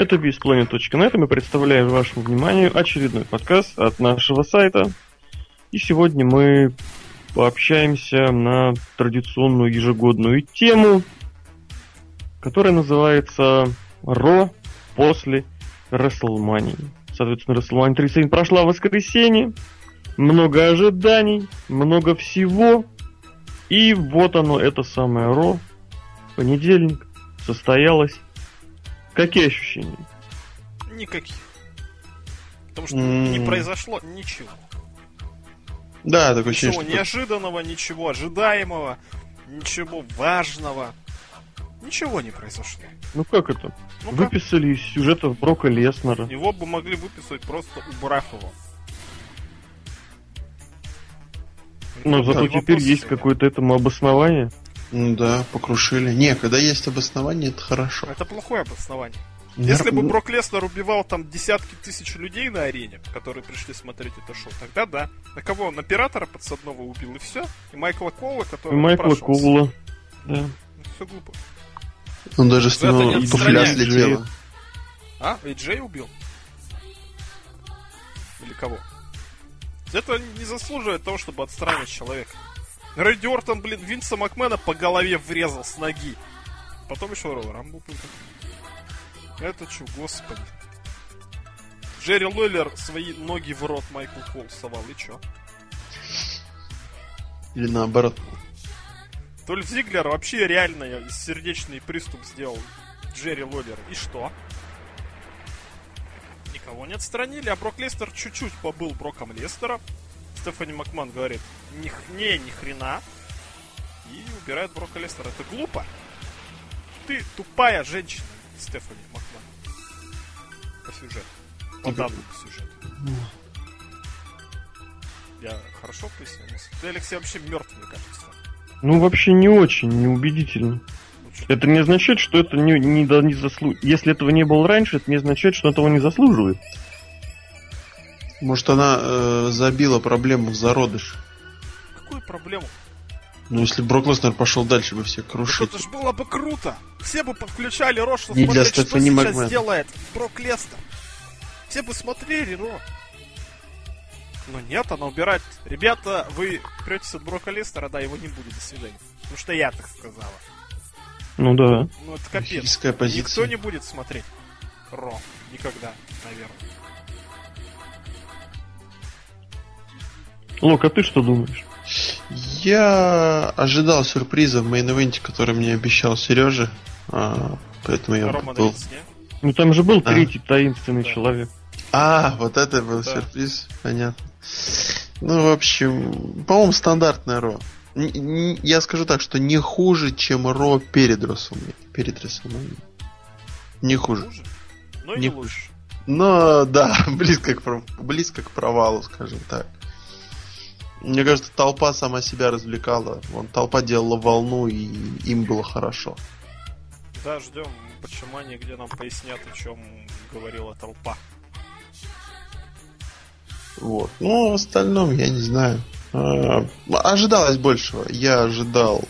Это BeastPlanet.net, и мы представляем вашему вниманию очередной подкаст от нашего сайта. И сегодня мы пообщаемся на традиционную ежегодную тему, которая называется «Ро после WrestleMania». Соответственно, WrestleMania 37 прошла в воскресенье, много ожиданий, много всего, и вот оно, это самое Ро, понедельник, состоялось. Какие ощущения? Никаких. Потому что mm. не произошло ничего. Да, такое ничего ощущение, неожиданного, ничего ожидаемого, ничего важного. Ничего не произошло. Ну как это? Ну, Выписали как? из сюжета Брока Леснера. Его бы могли выписать просто убрав его. Но зато как теперь есть какое-то этому обоснование. Ну да, покрушили. Не, когда есть обоснование, это хорошо. Это плохое обоснование. Если бы Брок Леснер убивал там десятки тысяч людей на арене, которые пришли смотреть это шоу, тогда да. На кого? он? Оператора подсадного убил, и все. И Майкла Коула, который... И Майкла Коула, да. Все глупо. Он даже с него туфля слетела. А? Эйджей убил? Или кого? Это не заслуживает того, чтобы отстранить человека. Рэдди Ортон, блин, Винса Макмена по голове врезал с ноги. Потом еще Роу Рамбл Это что, господи. Джерри Лойлер свои ноги в рот Майкл Кол совал, и чё? Или наоборот. Толь Зиглер вообще реально сердечный приступ сделал Джерри Лойлер. И что? Никого не отстранили, а Брок Лестер чуть-чуть побыл Броком Лестера. Стефани Макман говорит, ни, не, ни хрена. И убирает Брока Лестера. Это глупо. Ты тупая женщина, Стефани Макман. По сюжету. По данному сюжету. Я хорошо пояснил? Ты, Алексей, вообще мертв, мне кажется. Ну, вообще не очень, неубедительно. Это не означает, что это не, не, не заслуживает. Если этого не было раньше, это не означает, что этого не заслуживает. Может, она э, забила проблему в зародыш. Какую проблему? Ну, если Брок Леснер пошел дальше, бы все крушили. это ж было бы круто! Все бы подключали Ро, что Не смотреть, что сейчас Макмен. делает Брок Леснер. Все бы смотрели Ро. Но нет, она убирает. Ребята, вы претесь от Брока Лестера, да, его не будет, до свидания. Потому что я так сказала. Ну да. Ну это капец. Позиция. Никто не будет смотреть Ро. Никогда, наверное. Лок, а ты что думаешь? Я ожидал сюрприза в мейн-эвенте, который мне обещал Сережа. А, поэтому я Рома был... Ну там же был а. третий таинственный да. человек. А, вот это был да. сюрприз, понятно. Ну, в общем, по-моему, стандартная Ро. Я скажу так, что не хуже, чем Ро перед Росомани. Перед Росомани. Не хуже. хуже? Но не, не лучше. Но да, близко к, близко к провалу, скажем так. Мне кажется, толпа сама себя развлекала. Вон, толпа делала волну, и им было хорошо. Да, ждем почему они где нам пояснят, о чем говорила толпа. Вот. Ну, в остальном, я не знаю. А, ожидалось большего. Я ожидал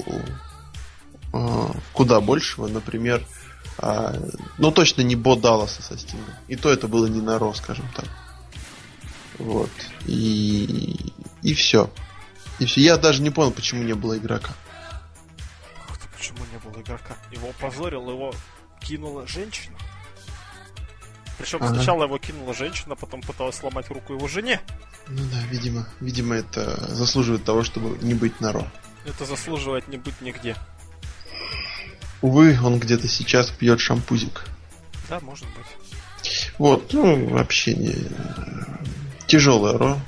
а, куда большего. Например, а, ну точно не Бо Далласа со Стингом. И то это было не на Ро, скажем так. Вот. И, и все. И все. Я даже не понял, почему не было игрока. Почему не было игрока? Его позорил, его кинула женщина. Причем ага. сначала его кинула женщина, потом пыталась сломать руку его жене. Ну да, видимо, видимо, это заслуживает того, чтобы не быть на Ро. Это заслуживает не быть нигде. Увы, он где-то сейчас пьет шампузик. Да, может быть. Вот, ну, вообще не... Тяжелая Ро,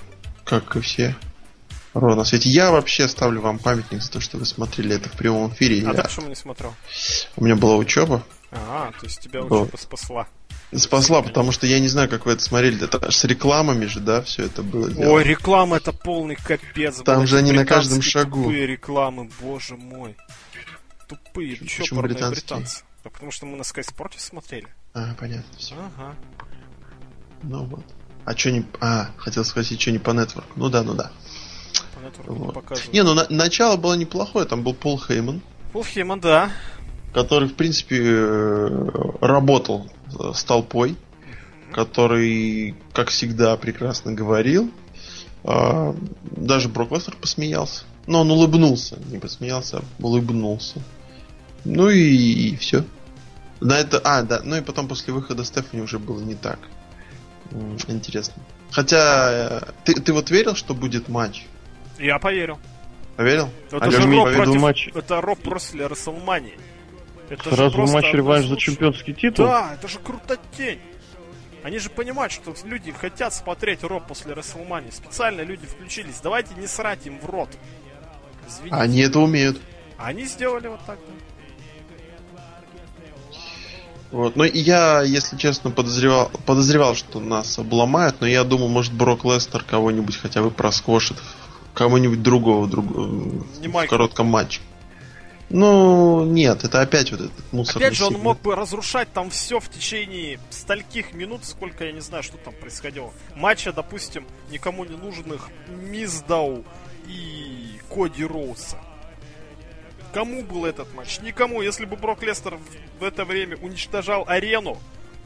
как и все Ро на свете. Я вообще ставлю вам памятник за то, что вы смотрели это в прямом эфире. А я... ты почему не смотрел? У меня была учеба. А, то есть тебя учеба вот. спасла. Спасла, потому что я не знаю, как вы это смотрели. Это с рекламами же, да, все это было. Сделано. Ой, реклама это полный капец. Там же они на каждом шагу. Тупые рекламы, боже мой. Тупые, Почему, почему британские? британцы. Да потому что мы на Sky Sport смотрели. А, понятно, все. Ага. Ну вот. А что не... А, хотел спросить, что не по Network. Ну да, ну да. Network вот. не показывают. Не, ну на... начало было неплохое, там был Пол Хейман. Пол Хейман, да. который, в принципе, э, работал с толпой, который, как всегда, прекрасно говорил. А, даже Брок Лестер посмеялся. Но он улыбнулся, не посмеялся, а улыбнулся. Ну и, и все. На это, а, да, ну и потом после выхода Стефани уже было не так. Интересно. Хотя, э, ты, ты вот верил, что будет матч? Я поверил. Поверил? Это же Роб против... матч. Это Роб после Расселмании. Это Сразу матч реванш за чемпионский титул? Да, это же крутотень. Они же понимают, что люди хотят смотреть Роб после Расселмании. Специально люди включились. Давайте не срать им в рот. Извините. Они это умеют. Они сделали вот так, да. Вот. Но я, если честно, подозревал, подозревал, что нас обломают, но я думал, может, Брок Лестер кого-нибудь хотя бы проскошит, кого-нибудь другого, другого в коротком матче. Ну, нет, это опять вот этот мусор. Опять же, он мог бы разрушать там все в течение стольких минут, сколько я не знаю, что там происходило. Матча, допустим, никому не нужных Миздау и Коди Роуса. Кому был этот матч? Никому. Если бы Брок Лестер в это время уничтожал арену,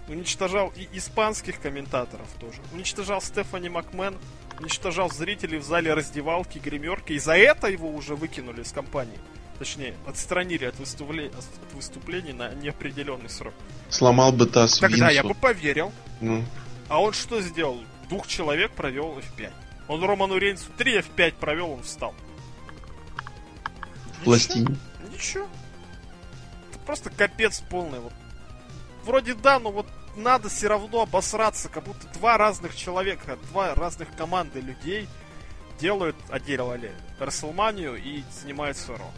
уничтожал и испанских комментаторов тоже, уничтожал Стефани Макмен, уничтожал зрителей в зале раздевалки, гримерки, и за это его уже выкинули из компании. Точнее, отстранили от, выступле... от выступлений на неопределенный срок. Сломал бы таз Тогда Винсу. я бы поверил. Ну. А он что сделал? Двух человек провел F5. Он Роману Рейнсу 3 F5 провел, он встал пластине. Ничего. Это просто капец полный. Вот. Вроде да, но вот надо все равно обосраться, как будто два разных человека, два разных команды людей делают, а делали Расселманию и занимаются Ро.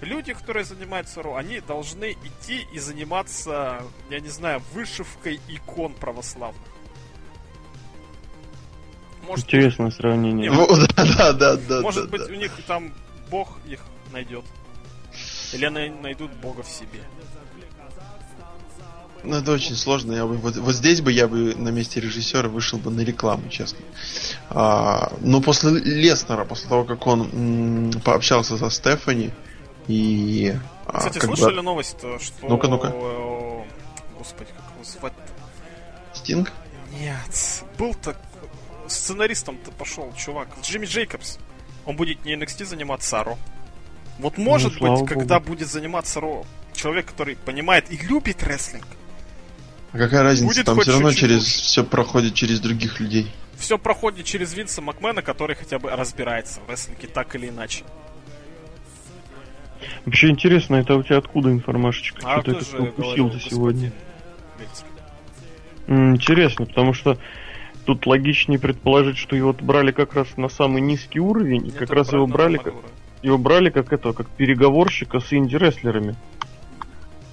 Люди, которые занимаются Ро, они должны идти и заниматься, я не знаю, вышивкой икон православных. Может, Интересное сравнение. Ну, да, да, да, Может быть, у них там Бог их найдет. Или они найдут Бога в себе. Ну, это очень сложно. Я бы, вот, вот здесь бы я бы на месте режиссера вышел бы на рекламу, честно. А, но после Леснера, после того, как он м, пообщался со Стефани и... А, Кстати, слышали бы... новость, что... Ну-ка, ну-ка. Господи, как его звать Стинг? Нет. Был-то сценаристом-то пошел чувак. Джимми Джейкобс. Он будет не NXT заниматься, а Ро. Вот может ну, быть, Богу. когда будет заниматься Ро, человек, который понимает и любит рестлинг. А какая разница? Будет Там все равно через все проходит через других людей. Все проходит через Винса Макмена, который хотя бы разбирается в рестлинге так или иначе. Вообще интересно, это у тебя откуда информашечка? А Что ты это пропустил за сегодня? Интересно, потому что тут логичнее предположить, что его брали как раз на самый низкий уровень, Нет, и как раз его брали как... Его брали как это, как переговорщика с инди-рестлерами.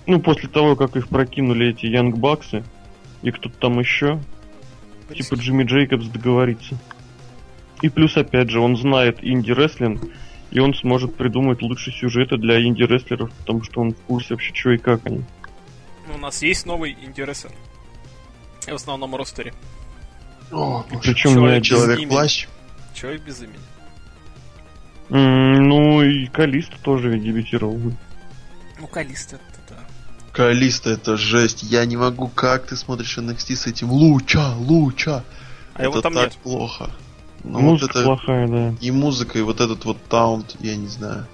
Ну, после того, как их прокинули эти Янг Баксы и кто-то там еще. Типа Джимми Джейкобс договорится. И плюс, опять же, он знает инди-рестлинг, и он сможет придумать лучшие сюжеты для инди-рестлеров, потому что он в курсе вообще, что и как они. Ну, у нас есть новый инди-рестлер. В основном ростере. О, Причем человек, человек плащ. Человек без имени. Ну и Калисто тоже ведь дебютировал. Ну, Калисто. Калисто это жесть. Я не могу, как ты смотришь NXT с этим Lucha, Lucha. А это его там так нет. плохо. Ну, музыка вот это... плохая, да. И музыка, и вот этот вот taunt, я не знаю.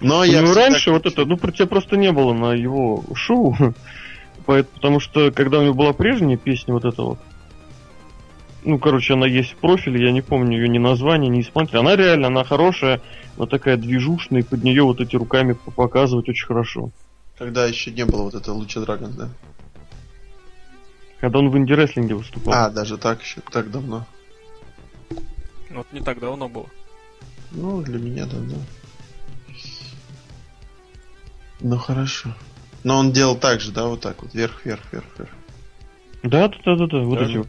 Но ну, я раньше вот это, ну, про тебя просто не было на его шоу. Потому что, когда у него была прежняя песня вот эта вот, ну, короче, она есть в профиле, я не помню ее ни название, ни исполнителя. Она реально, она хорошая, вот такая движушная, и под нее вот эти руками показывать очень хорошо. Когда еще не было вот этого Луча Драгон, да? Когда он в инди-рестлинге выступал. А, даже так еще, так давно. Ну, вот не так давно было. Ну, для меня давно. Ну, хорошо. Но он делал так же, да, вот так вот, вверх, вверх, вверх, вверх. Да, да, да, да, да, вот эти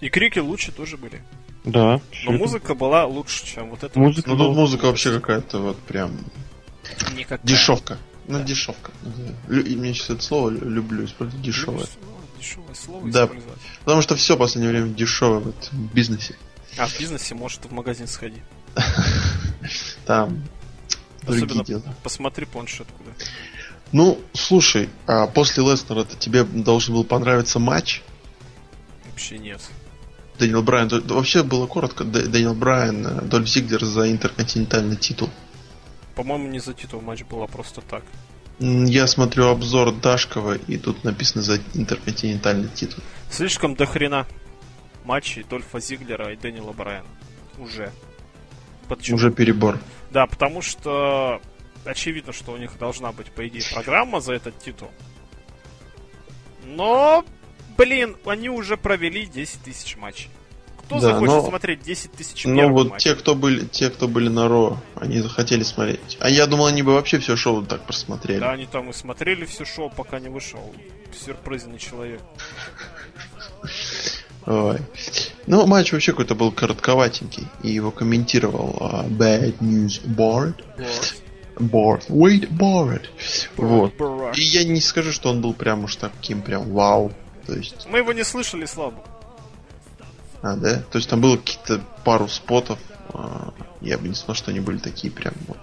и крики лучше тоже были. Да. Но музыка была лучше, чем вот эта. Музыка, ну тут музыка вообще какая-то вот прям Никакая. дешевка. Ну, да. дешевка. И мне сейчас это слово люблю использовать дешевое. Дешевое слово да. Потому что все в последнее время дешевое в этом бизнесе. А в бизнесе может в магазин сходи. Там Особенно дела. посмотри планшет куда. Ну, слушай, а после Леснера-то тебе должен был понравиться матч? Вообще нет. Дэниел Брайан, вообще было коротко, Дэ- Дэниел Брайан, э, Дольф Зиглер за интерконтинентальный титул. По-моему, не за титул матч был, а просто так. Я смотрю обзор Дашкова, и тут написано за интерконтинентальный титул. Слишком дохрена матчей Дольфа Зиглера и Дэниела Брайана. Уже. Почему? Уже перебор. Да, потому что очевидно, что у них должна быть, по идее, программа за этот титул. Но, блин, они уже провели 10 тысяч матчей. Кто Да, захочет но- смотреть 10 тысяч Ну вот матчей? те, кто были, те, кто были на Ро, они захотели смотреть. А я думал, они бы вообще все шоу так просмотрели. Да, они там и смотрели все шоу, пока не вышел сюрпризный человек. Ой. Ну, матч вообще какой-то был коротковатенький. И его комментировал а, Bad News Board. Board. Wait, Board. Вот. Барак. И я не скажу, что он был прям уж таким прям вау. То есть, Мы его не слышали, слабо. А, да? То есть там было какие-то пару спотов. а, я бы не сказал, что они были такие прям вот.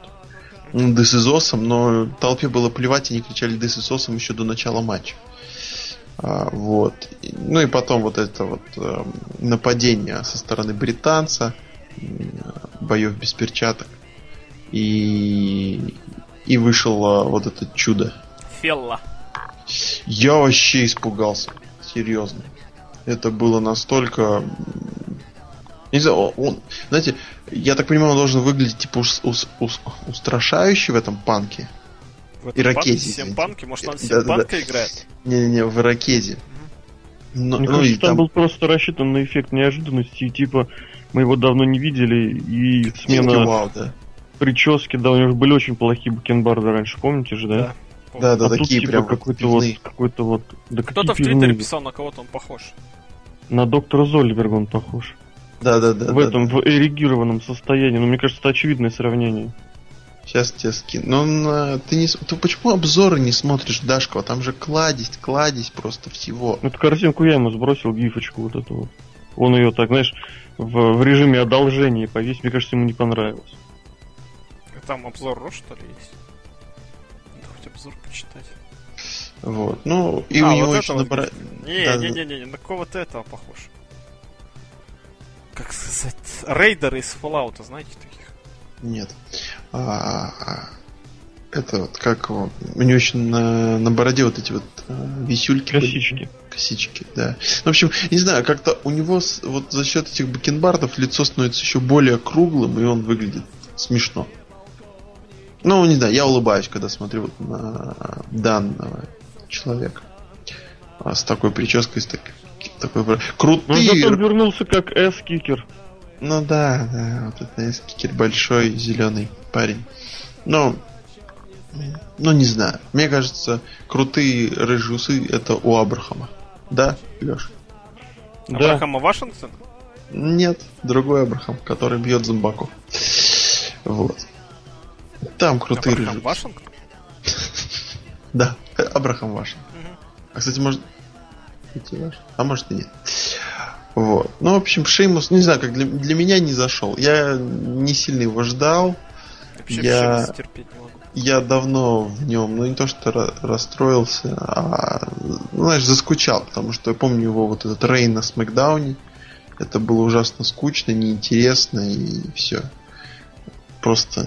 Ну, awesome, но толпе было плевать, они кричали awesome еще до начала матча. А, вот. Ну и потом вот это вот эм, нападение со стороны британца, боев без перчаток. И, и вышел а, вот это чудо. Фелла. Я вообще испугался. Серьезно. Это было настолько... Не знаю, он-. Знаете, я так понимаю, он должен выглядеть типа ус- ус- ус- устрашающе в этом панке. В этом Ирокези, панке. Симпанки, может он Да-да-да. Симпанка играет? Не-не-не, в ирокезе. Но- Мне ну кажется, и там там... был просто рассчитан на эффект неожиданности, и типа мы его давно не видели, и смена Вау, да. прически, да, у него же были очень плохие бакенбарды раньше, помните же, да? Да, да, а тут такие типа прям какой-то вот, какой-то вот, да Кто-то в Твиттере писал, на кого-то он похож. На доктора Зольберга он похож. Да, да, да. в да, этом, да. в эрегированном состоянии. Ну, мне кажется, это очевидное сравнение. Сейчас тебе скину. Но на- ты не... Ты почему обзоры не смотришь, Дашкова? Там же кладезь, кладезь просто всего. Эту картинку я ему сбросил, гифочку вот эту вот. Он ее так, знаешь, в, в режиме одолжения повесить, мне кажется, ему не понравилось. Там обзор Ро, что ли, есть? Обзор почитать. Вот. Ну, и А, у вот него это еще вот. набра- Не, Да, не, не, не, не, на кого-то этого похож. Как сказать, рейдеры из Fallout, знаете таких? Нет. А, а, это вот как его... У него еще на, на бороде вот эти вот а, висюльки. были. Косички. Косички, да. Ну, в общем, не знаю, как-то у него с- вот за счет этих бакенбардов лицо становится еще более круглым, и он выглядит смешно. Ну, не знаю, я улыбаюсь, когда смотрю вот на данного человека. А с такой прической, с такой... такой Но крутые зато он вернулся как S-кикер. ну да, да, вот это эскикер большой зеленый парень. Ну, ну не знаю. Мне кажется, крутые рыжие усы это у Абрахама. Да, Леш? Да. Абрахама Вашингтон? Нет, другой Абрахам, который бьет зомбаков. Вот. Там крутые Абрахам рыжие. Вашингтон? Да, Абрахам Вашингтон. А кстати, может... А может и нет. Вот. Ну, в общем, Шеймус, не знаю, как для, для меня не зашел. Я не сильно его ждал. Вообще Я- я... давно в нем, ну не то что ра- расстроился, а, ну, знаешь, заскучал, потому что я помню его вот этот Рейн на Смакдауне. Это было ужасно скучно, неинтересно и все. Просто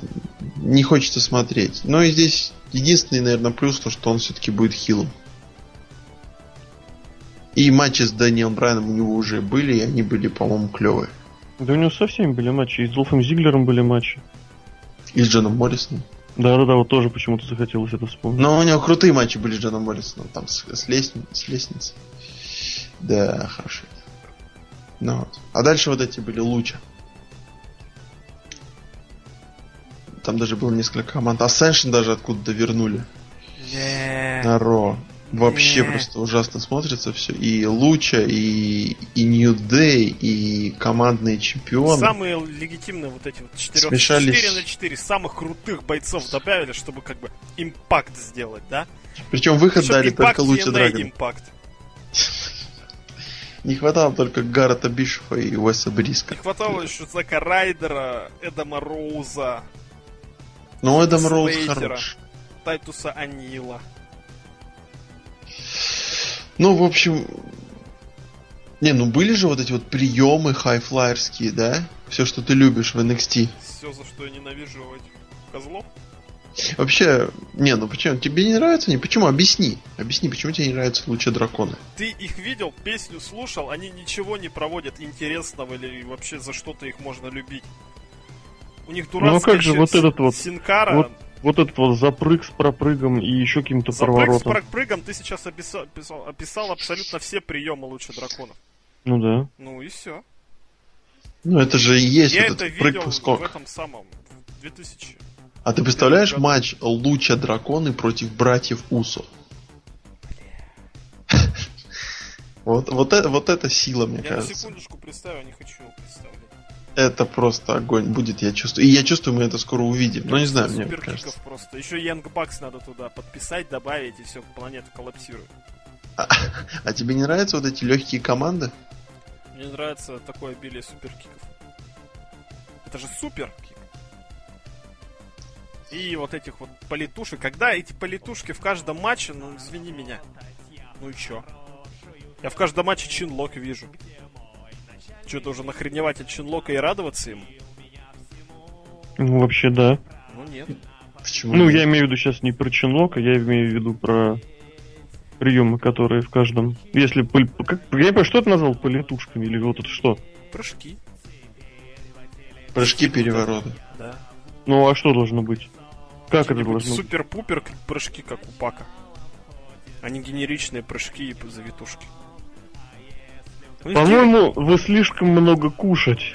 не хочется смотреть. Но и здесь единственный, наверное, плюс то, что он все-таки будет хилом. И матчи с Дэниелом Брайаном у него уже были, и они были, по-моему, клевые. Да у него со всеми были матчи. И с Долфом Зиглером были матчи. И с Джоном Моррисоном. Да-да-да, вот тоже почему-то захотелось это вспомнить. Но у него крутые матчи были с Джоном Моррисоном, там с, с, лестни- с лестницы. Да, хорошо. Ну вот. А дальше вот эти были лучше. Там даже было несколько команд. Ascension даже откуда-то вернули. Не. На Ро. Вообще Не. просто ужасно смотрится все. И Луча, и, и New Day, и командные чемпионы. Самые легитимные вот эти вот 4, Смешались. 4 на 4 самых крутых бойцов добавили, чтобы как бы импакт сделать, да? Причем выход Причем дали только Луча Драгон. импакт. Не хватало только Гаррета Бишофа и Уэса Бриска. Не хватало еще Зака Райдера, Эдама Роуза. Ну, Эдам Слейтера. хорош. Тайтуса Анила. Ну, в общем... Не, ну были же вот эти вот приемы хайфлайерские, да? Все, что ты любишь в NXT. Все, за что я ненавижу этих козлов. Вообще, не, ну почему? Тебе не нравится? Не, почему? Объясни. Объясни, почему тебе не нравятся лучше драконы. Ты их видел, песню слушал, они ничего не проводят интересного или вообще за что-то их можно любить. У них Ну, а дурацкая как же вот этот вот- Синкара. вот Вот этот вот запрыг с пропрыгом и еще каким-то За прыг с прыг-прыгом ты сейчас описал, описал, описал абсолютно все приемы лучше драконов. Ну да. Ну и все. Ну, это же и есть Я вот это этот видел прыг-скок. в этом самом, в 2000. А ты представляешь году. матч Луча Драконы против братьев Усо? Вот, вот, это, вот это сила, мне Я на кажется. секундочку представил, не хочу его представлять. Это просто огонь будет, я чувствую. И я чувствую, мы это скоро увидим. Но не знаю, мне Суперкиков кажется. просто. Еще Янг Бакс надо туда подписать, добавить, и все, планета коллапсирует. А тебе не нравятся вот эти легкие команды? Мне нравится такое обилие суперкиков. Это же суперкик. И вот этих вот политушек. Когда эти политушки в каждом матче, ну извини меня. Ну и чё? Я в каждом матче Чинлок вижу. Что, должен охреневать от Чинлока и радоваться ему? Ну, вообще, да. Ну нет. Почему? Ну, я имею в виду сейчас не про Чинлока, я имею в виду про приемы, которые в каждом... Если... Как... Я не понимаю, что ты назвал политушками или вот это что? Прыжки. Прыжки переворота. Да. Ну, а что должно быть? Как это должно быть? Супер-пупер прыжки, как у Пака. Не генеричные прыжки и завитушки. По-моему, вы слишком много кушать.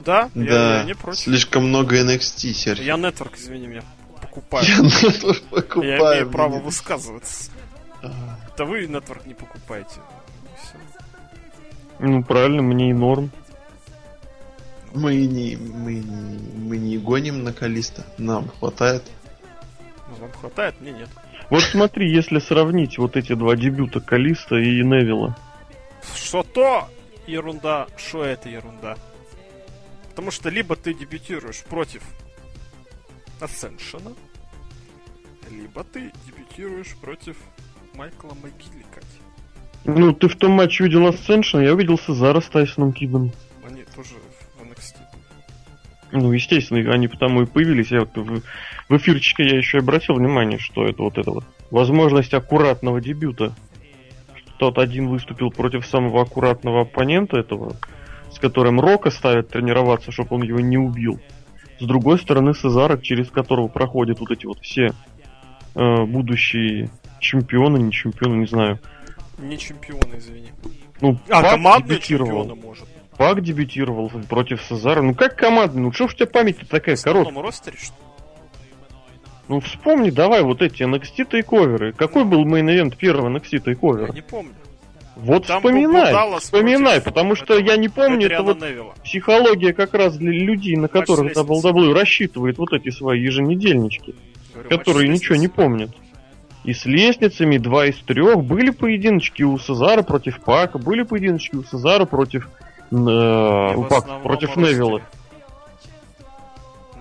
Да, я, да, я не против. слишком много NXT, Сергей. Я нетворк, извини меня, покупаю. Я нетворк Я покупаю. имею право высказываться. А, Это вы нетворк не покупаете. Ну, правильно, мне и норм. Мы не, мы не, мы не гоним на Калиста. Нам хватает. Ну, вам хватает, мне нет. Вот смотри, если сравнить вот эти два дебюта Калиста и Невилла. Что то ерунда, что это ерунда. Потому что либо ты дебютируешь против Ascension, либо ты дебютируешь против Майкла Могиликати. Ну, ты в том матче видел Ascension, я увидел Сезара с Тайсоном Кидом. Они тоже в NXT. Ну, естественно, они потому и появились. Я вот в, в эфирчике я еще обратил внимание, что это вот это вот возможность аккуратного дебюта. Тот один выступил против самого аккуратного оппонента этого, с которым Рока ставят тренироваться, чтобы он его не убил. С другой стороны, Сезара, через которого проходят вот эти вот все э, будущие чемпионы, не чемпионы, не знаю. Не чемпионы, извини. Ну, А, Пак командные дебютировал. может. Пак дебютировал против Сезара. Ну как командный? Ну что ж у тебя память такая В короткая? основном ростере, что ли? Ну вспомни, давай вот эти NXT тейковеры. Какой был мейн-эвент первого NXT Я тейковера? не помню. Вот Там вспоминай, Даллас вспоминай, против потому что этого я не помню, это вот Невилла. психология как раз для людей, на которых лестницы. WWE рассчитывает вот эти свои еженедельнички, Говорю, которые матч ничего не помнят. И с лестницами два из трех были поединочки у Сезара против Пака, были поединочки у Сезара против э, у основном против ростере. Невилла. Ну,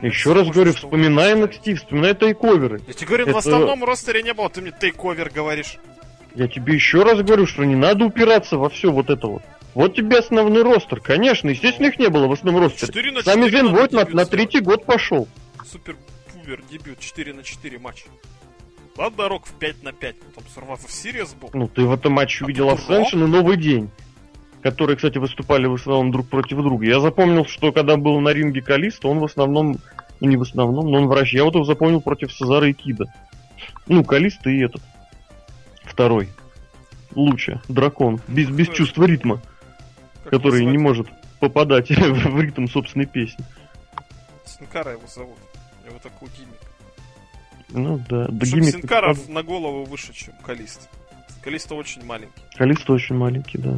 Еще раз говорю, вспоминай угодно. NXT, вспоминай тейковеры. Я тебе говорю, в Это- основном ростере не было, ты мне тейковер говоришь. Я тебе еще раз говорю, что не надо упираться во все вот это вот. Вот тебе основной ростер. Конечно, естественно, их не было в основном ростере. 4 на Сами 4 Вин надо Войт на, на третий год пошел. Супер пувер дебют 4 на 4 матч. Ладно, Рок в 5 на 5. Там Survivor Series был. Ну, ты в этом матче А увидел Ascension и Новый День. Которые, кстати, выступали в основном друг против друга. Я запомнил, что когда был на ринге Калиста, он в основном, ну не в основном, но он врач. Я вот его запомнил против Сезара и Кида. Ну, Калиста и этот. Второй. Луча, дракон. Без, без чувства ритма. Как который его не может попадать в ритм собственной песни. Синкара его зовут. У него такой гиммик. Ну да, да гиммик- Синкара на голову выше, чем Калист. Калиста очень маленький. Калиста очень маленький, да.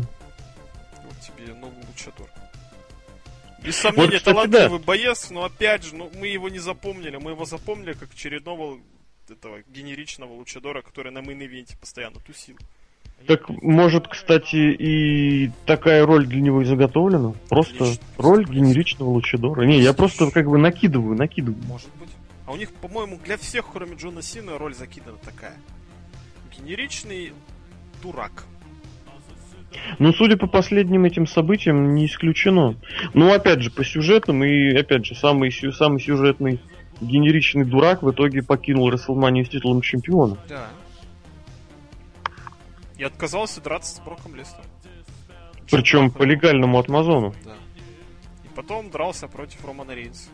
Вот новый лучадор. Без сомнения, кстати, талантливый боец, но опять же, ну, мы его не запомнили. Мы его запомнили как очередного этого генеричного лучадора, который на main event е постоянно тусил. Так, может, кстати, и такая роль для него и заготовлена? Просто Отлично. роль генеричного лучадора. Не, я просто как бы накидываю, накидываю. Может быть. А у них, по-моему, для всех, кроме Джона Сина, роль закидана такая. Генеричный дурак. Ну, судя по последним этим событиям, не исключено. Ну, опять же, по сюжетам, и, опять же, самый, самый сюжетный генеричный дурак в итоге покинул Расселманию с титулом чемпиона. Да. И отказался драться с Броком Лестером. Причем по легальному от Мазону. Да. И потом дрался против Романа Рейнса.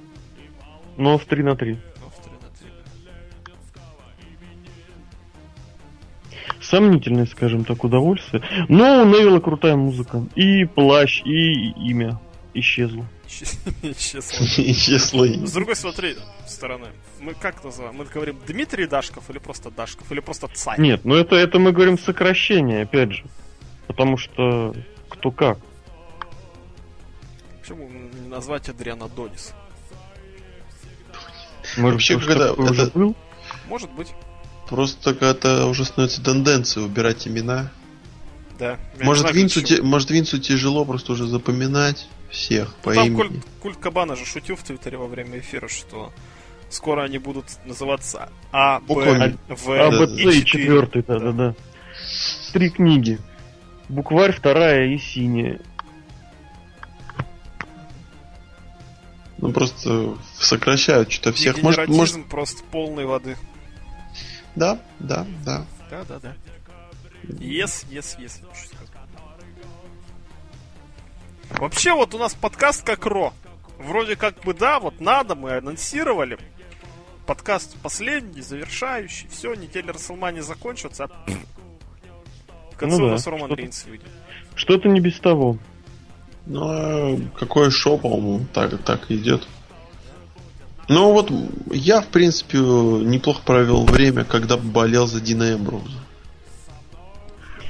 Но в 3 на 3. Ну, в 3 Сомнительное, скажем так, удовольствие. Но у Невилла крутая музыка. И плащ, и имя исчезло. Честно. Исчезло. С другой смотри, стороны. Мы как называем? Мы говорим Дмитрий Дашков или просто Дашков? Или просто Царь? Нет, ну это, это мы говорим сокращение, опять же. Потому что кто как. Почему не назвать Адриана Донис? Может, Вообще, когда это- был? Может быть. Просто какая-то уже становится тенденция убирать имена. Да. Может знаю, Винсу, те- может Винсу тяжело просто уже запоминать всех по Там имени. культ, культ Кабана же шутил в Твиттере во время эфира, что скоро они будут называться А, Б, Буквами. В А, да, Б, С и и четвертый, да, да, да. Три книги. Букварь вторая и синяя. Ну просто сокращают что-то всех. Может, может... просто полной воды. Да, да, да. Да, да, да. Yes, yes, yes. Вообще вот у нас подкаст как Ро. Вроде как бы да, вот надо, мы анонсировали. Подкаст последний, завершающий. Все, неделя Расселмани закончится. а В конце Ну у да, нас Роман что-то- Рейнс выйдет. Что-то не без того. Ну, а какое шоу, по-моему, так, так идет. Ну вот, я, в принципе, неплохо провел время, когда болел за Дина Эмброуза.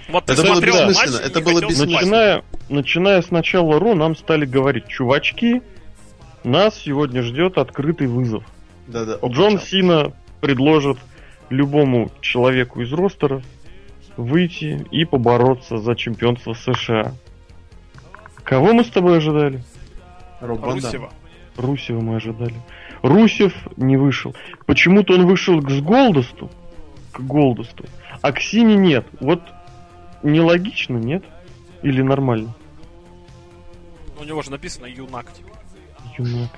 Вот Это было бессмысленно, матч это было бессмысленно. Начиная, начиная с начала Ро, нам стали говорить, чувачки, нас сегодня ждет открытый вызов. Да-да. Джон Сина предложит любому человеку из ростера выйти и побороться за чемпионство США. Кого мы с тобой ожидали? Русева. Русева мы ожидали. Русев не вышел. Почему-то он вышел к Голдосту, к Голдосту, а к Сине нет. Вот нелогично, нет? Или нормально? У него же написано юнак теперь. Юнак.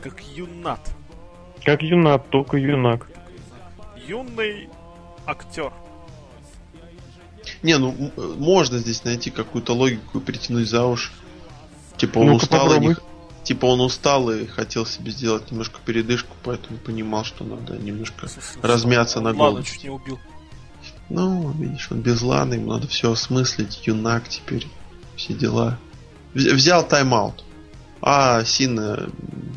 Как юнат. Как юнак, только юнак. Юный актер. Не, ну можно здесь найти какую-то логику и притянуть за уши. Типа он Ну-ка, устал и не... Типа он устал и хотел себе сделать немножко передышку, поэтому понимал, что надо немножко размяться на Ладно, голос. чуть не убил. Ну, видишь, он безланный, ему надо все осмыслить, юнак теперь, все дела. Вз- Взял тайм-аут. А Сина,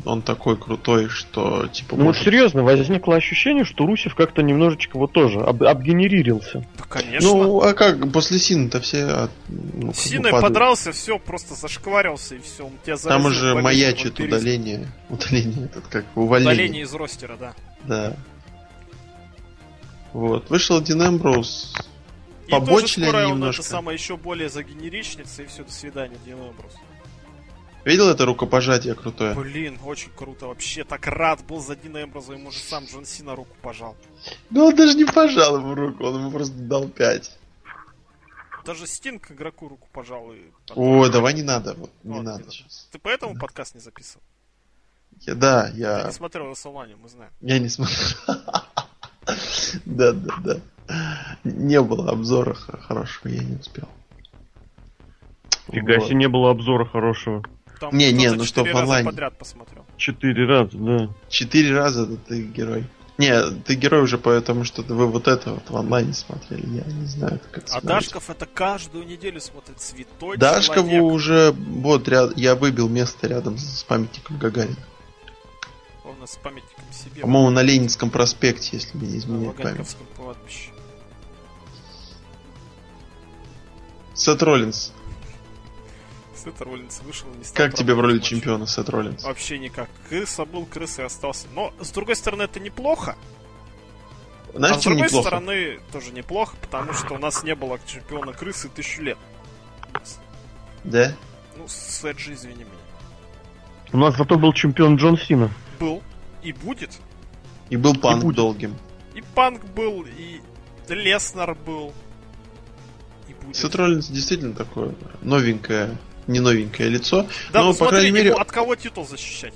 он такой крутой, что типа Ну вот может- серьезно, возникло ощущение, что Русев как-то немножечко вот тоже об- обгенерировался. Да, конечно. Ну, а как, после Сина-то все ну, как бы подрался, все, просто зашкварился, и все. Он тебя Там уже маячит вампиризма. удаление. Удаление, этот как увольнение. Удаление из ростера, да. Да. Вот. Вышел Дин Эмброуз. И Побочили тоже скоро они он немножко. это самое еще более загенеричнится, и все, до свидания, Дин Эмбрус. Видел это рукопожатие крутое? Блин, очень круто вообще. Так рад был за Дина Эмброза, ему же сам Джон Сина руку пожал. Ну он даже не пожал ему руку, он ему просто дал пять. Даже Стинг игроку руку пожал. И... Ой, давай не надо, вот, не Вот, надо сейчас. Ты поэтому подкаст не записывал? Я- да, Ты я, не смотрел Расселманию, мы знаем. я не смотрел. Да, да, да. Не было обзора хорошего, я не успел. Фига себе, не было обзора хорошего. Там Не, не, ну что, в онлайне. подряд посмотрел. Четыре раза, да. Четыре раза да ты герой. Не, ты герой уже потому, что вы вот это вот в онлайне смотрели. Я не знаю, как это А смотреть. Дашков это каждую неделю смотрит святой Дашкову человек. уже вот ряд, я выбил место рядом с памятником Гагарина. Он у нас с памятником себе. По-моему, на Ленинском проспекте, если мне не на изменяет память. Ваганьковском кладбище. Сет Роллинс. Сет Роллинс вышел и не стал Как тебе в роли матч. чемпиона Сет Роллинс? Вообще никак. Крыса был, крысой остался. Но, с другой стороны, это неплохо. Знаешь, а с другой неплохо? стороны, тоже неплохо, потому что у нас не было чемпиона крысы тысячу лет. Да? Ну, Сэджи, извини меня. У нас зато был чемпион Джон Сина. был, и будет. И был панк будет. долгим. И Панк был, и Леснер был. И будет. Сет Роллинс действительно такое новенькое, не новенькое лицо. Да, но, ну по смотри, крайней мере, от кого титул защищать?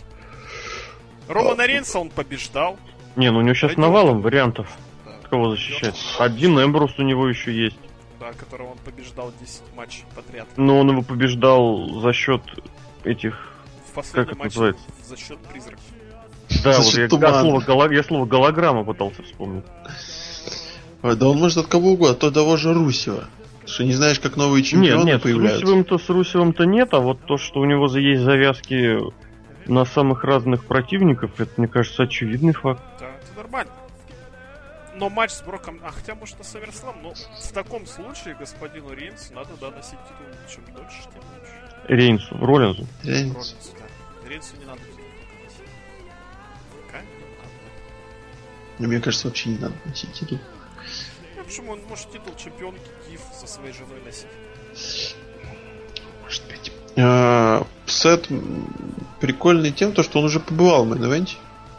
Романа Рейнса он побеждал. Не, ну у него сейчас Пойдём. навалом вариантов, Да, от кого защищать. Один Эмбрус у него еще есть. да, которого он побеждал 10 матчей подряд. Но он его побеждал за счет этих... В последнем это матче называется? за счет призраков. Да, За вот счет я, я слово, голо- я слово голограмма пытался вспомнить. Ой, да он может от кого угодно, от то того же Русева. Что не знаешь, как новые чемпионы Нет, нет, с появляются. Русевым-то с Русевым-то нет, а вот то, что у него за- есть завязки на самых разных противников, это, мне кажется, очевидный факт. Да, это нормально. Но матч с Броком... А, хотя, может, на Саверслам, но в таком случае господину Рейнсу надо, да, носить титул чем дольше, тем лучше. Рейнсу, Роллинзу. Рейнс. Роллинсу, да. Рейнсу не надо пока не надо. Ну, Мне кажется, вообще не надо носить титул. Ну, почему он может титул чемпионки Див со своей женой носить? Может быть. А, Сет прикольный тем, то, что он уже побывал в мейн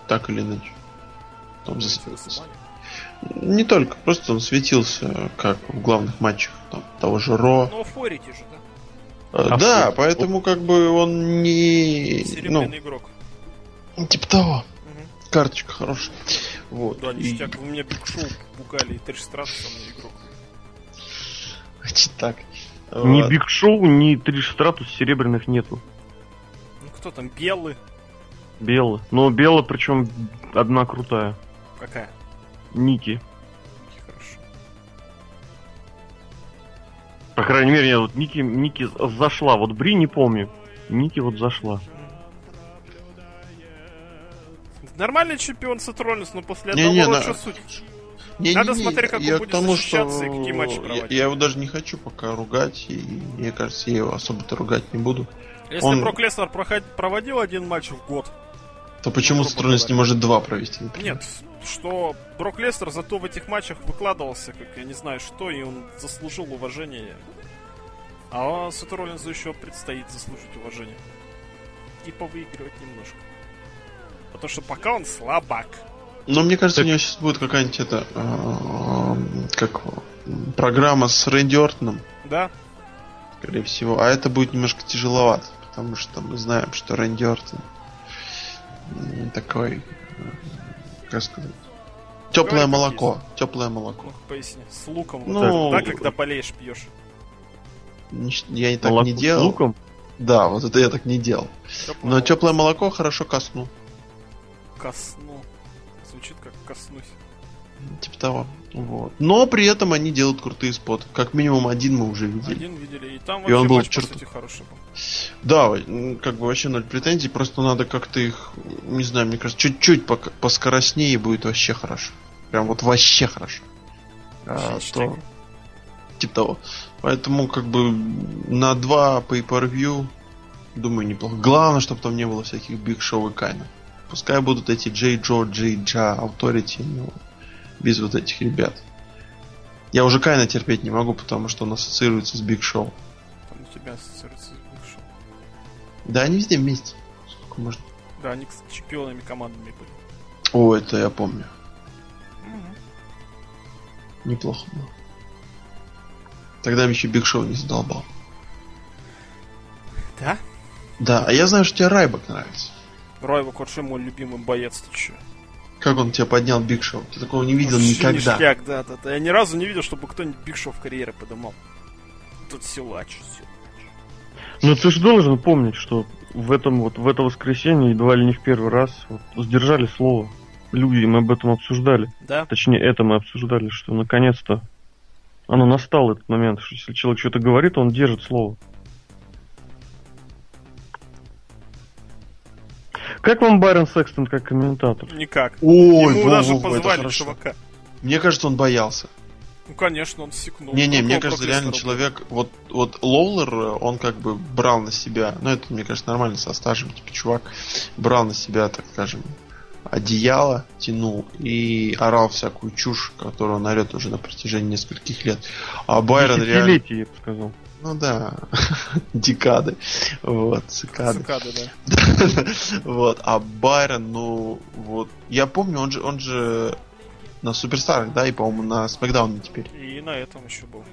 Так или иначе. Там засветился. Не только, просто он светился как в главных матчах там, того же Raw. Но Authority же, да? А, да, поэтому как бы он не... Серебряный игрок. Ну, типа того. Мгм. Карточка хорошая. Вот. Да, И- ништяк, вы меня Биг Шоу пугали, и Триш Стратус со мной игрок. Значит так. Ни Вот. Биг Шоу, ни Триш Стратус серебряных нету. Ну кто там, Белый? Белла. Но Белла, причем одна крутая. Какая? Ники. Хорошо. По крайней мере, я вот Ники, Ники зашла. Вот Бри не помню. Ники вот зашла. Нормальный чемпион Сет Роллинс, но после Не, одного не, Ро на- что суть? Не, Надо не, смотреть, как он я будет к тому, защищаться что и какие матчи я- проводить. Я, его даже не хочу пока ругать, и мне кажется, я его особо-то ругать не буду. Если Он- Брок Леснер проход- проводил один матч в год, То почему говоря. не может два провести? например? нет, что Брок Леснер зато в этих матчах выкладывался, как я не знаю что, и он заслужил уважение. А Сет Роллинсу еще предстоит заслужить уважение. И повыигрывать немножко. Потому что пока он слабак. Но мне кажется, Так- у него сейчас будет какая-нибудь это, э, как программа с Рэнди Ортоном, Да? скорее всего. А это будет немножко тяжеловато, потому что мы знаем, что Рэнди Ортон такой, э, как сказать, теплое молоко, теплое молоко. Поясни. С луком. Ну, вот да, когда болеешь, пьешь. Я и так Молоко не с делал. луком. Да, вот это я так не делал. Тёплое Но молоко. теплое молоко хорошо ко сну. Косну. Звучит как коснусь. Типа того. Вот. Но при этом они делают крутые споты. Как минимум один мы уже видели. Один видели, и там И вообще он был матч, к по сути, хороший был. Да, как бы вообще ноль претензий, просто надо как-то их, не знаю, мне кажется, чуть-чуть пока- поскоростнее и будет вообще хорошо. Прям вот вообще хорошо. А, то... Типа того. Поэтому как бы на два pay-per-view, думаю, неплохо. Главное, чтобы там не было всяких Биг Шоу и Кайна. Пускай будут эти Джей Джо, Джей Джа, Authority, но без вот этих ребят. Я уже Кайна терпеть не могу, потому что он ассоциируется с Биг Шоу. Там у тебя ассоциируется с Биг Шоу. Да, они везде вместе. Сколько можно? Да, они кстати, чемпионами командами были. О, это я помню. Неплохо было. Тогда еще Биг Шоу не задолбал. Да? Да, а я знаю, что тебе Райбэк нравится. Райбэк вообще мой любимый боец, ты чё? Как он тебя поднял Биг Шоу? Ты такого не видел Вообще никогда. ништяк, да, да, да. Я ни разу не видел, чтобы кто-нибудь Биг Шоу в карьере подымал. Тут силач, силач. Ну ты же должен помнить, что в этом вот в это воскресенье едва ли не в первый раз вот, сдержали слово. Люди, мы об этом обсуждали. Да? Точнее, это мы обсуждали, что наконец-то оно настал этот момент, что если человек что-то говорит, он держит слово. Как вам Байрон Секстон как комментатор? Никак. Ой, Ему во, даже во, позвали чувака. Мне кажется, он боялся. Ну, конечно, он секнул. Не-не, мне кажется, реально человек, вот, вот Лоулер, э, он как бы брал на себя, ну это, мне кажется, нормально со стажем, типа, чувак, брал на себя, так скажем, одеяло, тянул и орал всякую чушь, которую он орет уже на протяжении нескольких лет. А Байрон реально... Я бы сказал. Ну да, декады. Вот, цикады. Цикады, да. Вот, а Байрон, ну, вот, я помню, он же, он же на Суперстарах, да, и, по-моему, на Смакдауне теперь. И на этом еще был.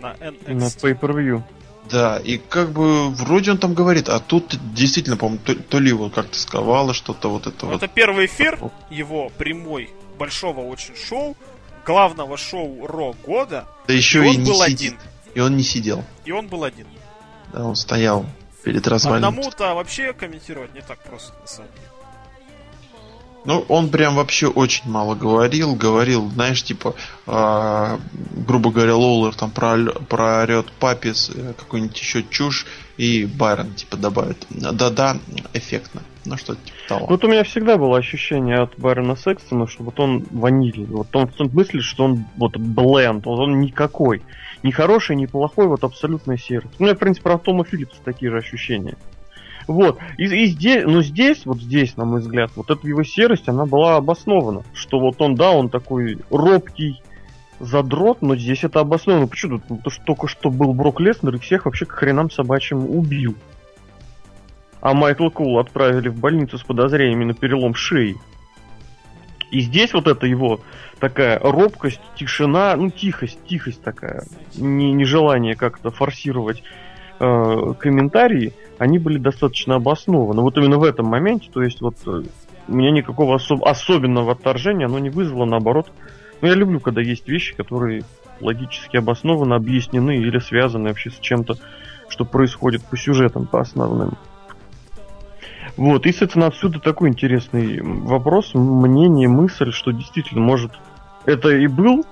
На На NXT. pay-per-view. Да, и как бы вроде он там говорит, а тут действительно, по-моему, то, то ли его как-то сковало, что-то вот это Ну, вот. Это первый эфир его прямой, большого очень шоу, главного шоу Ро года, Да и еще и, он не был сидит. один. И он не сидел. И он был один. Да, он стоял перед развалиной. Одному-то вообще комментировать не так просто, на самом деле. Ну, он прям вообще очень мало говорил. Говорил, знаешь, типа, а, грубо говоря, Лоулер там проорет Папис, э, какую-нибудь еще чушь, и Байрон, типа, добавит. Да-да, эффектно. Ну, что типа того. Вот у меня всегда было ощущение от Байрона Секстона, что вот он ванильный. Вот он в том смысле, что он вот бленд, он, он никакой. Ни хороший, ни плохой, вот абсолютно серый. У меня, в принципе, про Тома Филлипса такие же ощущения. Вот. И, и здесь, ну здесь, вот здесь, на мой взгляд, вот эта его серость, она была обоснована. Что вот он, да, он такой робкий задрот, но здесь это обосновано. Почему? тут? Потому что только что был Брок Леснер и всех вообще к хренам собачьим убил. А Майкла Кул отправили в больницу с подозрениями на перелом шеи. И здесь вот это его такая робкость, тишина, ну тихость, тихость такая, не, нежелание как-то форсировать э, комментарии, они были достаточно обоснованы. Вот именно в этом моменте, то есть вот э, у меня никакого особ- особенного отторжения оно не вызвало, наоборот. Но я люблю, когда есть вещи, которые логически обоснованы, объяснены или связаны вообще с чем-то, что происходит по сюжетам, по основным. Вот, и, соответственно, отсюда такой интересный вопрос, мнение, мысль, что действительно, может, это и был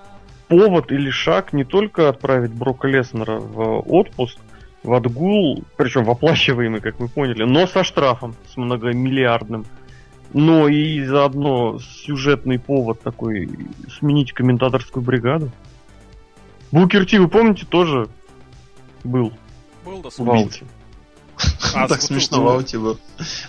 повод или шаг не только отправить Брока Леснера в отпуск, в отгул, причем в оплачиваемый, как вы поняли, но со штрафом, с многомиллиардным, но и заодно сюжетный повод такой сменить комментаторскую бригаду. Букер Ти, вы помните, тоже был Был да, в слушай. ауте. А, так смешно в ауте был.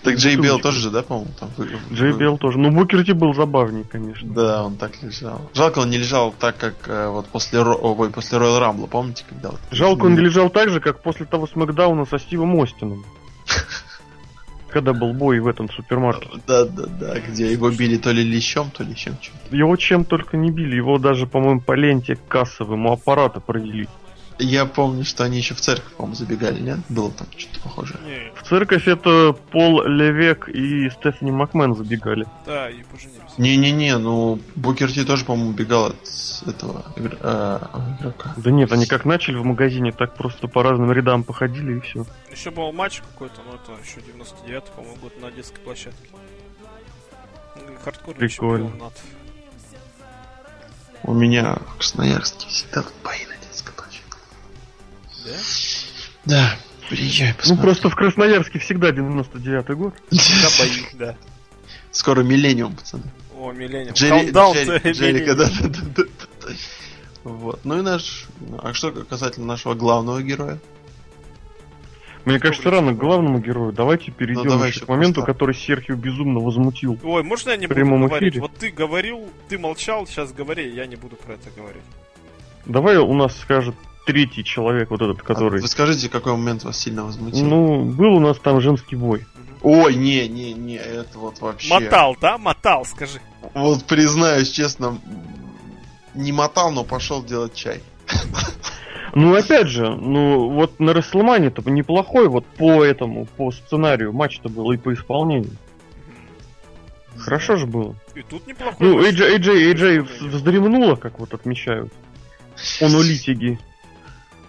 Так Джей Белл тоже же, да, по-моему, там вы- Джей Белл тоже. Ну, Букер Ти был забавнее, конечно. Да, он так лежал. Жалко, он не лежал так, как э, вот после, Ро... ой, после Royal Rumble, помните, когда вот... Жалко, он не лежал так же, как после того Смакдауна со Стивом Остином. Когда был бой в этом супермаркете. Да, да, да, где его били то ли лещом, то ли чем чем Его чем только не били, его даже, по-моему, по ленте кассовому аппарата провели. Я помню, что они еще в церковь, по-моему, забегали, нет? Было там что-то похожее. Не, В церковь это Пол Левек и Стефани Макмен забегали. да, и поженились. Не-не-не, ну, Букер Ти тоже, по-моему, убегал от этого э, игрока. Да нет, они как начали в магазине, так просто по разным рядам походили и все. Еще был матч какой-то, но это еще 99 по-моему, год на детской площадке. Ну, Хардкорный Прикольно. чемпионат. У меня в Красноярске всегда тут бои на детской площадке. Да? Да, приезжай, Ну посмотри. просто в Красноярске всегда 99-й год. Да, бои, да. Скоро миллениум, пацаны. О, Миллениум. Джерри, Джерри- Millennium. да, да, да, да, да. Вот. Ну и наш... А что касательно нашего главного героя? Мне кажется, рано к главному герою. Давайте перейдем Ну, давай еще к моменту, просто. который Серхио безумно возмутил. Ой, можно я не В буду прямом говорить? эфире. Вот ты говорил, ты молчал, сейчас говори, я не буду про это говорить. Давай у нас скажет третий человек, вот этот, который... А Вы скажите, какой момент вас сильно возмутил? Ну, был у нас там женский бой. Ой, не, не, не, это вот вообще... Мотал, да? Мотал, скажи. Вот признаюсь честно, не мотал, но пошел делать чай. Ну, опять же, ну, вот на Расселмане-то неплохой вот по этому, по сценарию матч-то был и по исполнению. Хорошо же было. И тут неплохой Ну. AJ, AJ, AJ вздремнула, как вот отмечают. Он у Литиги.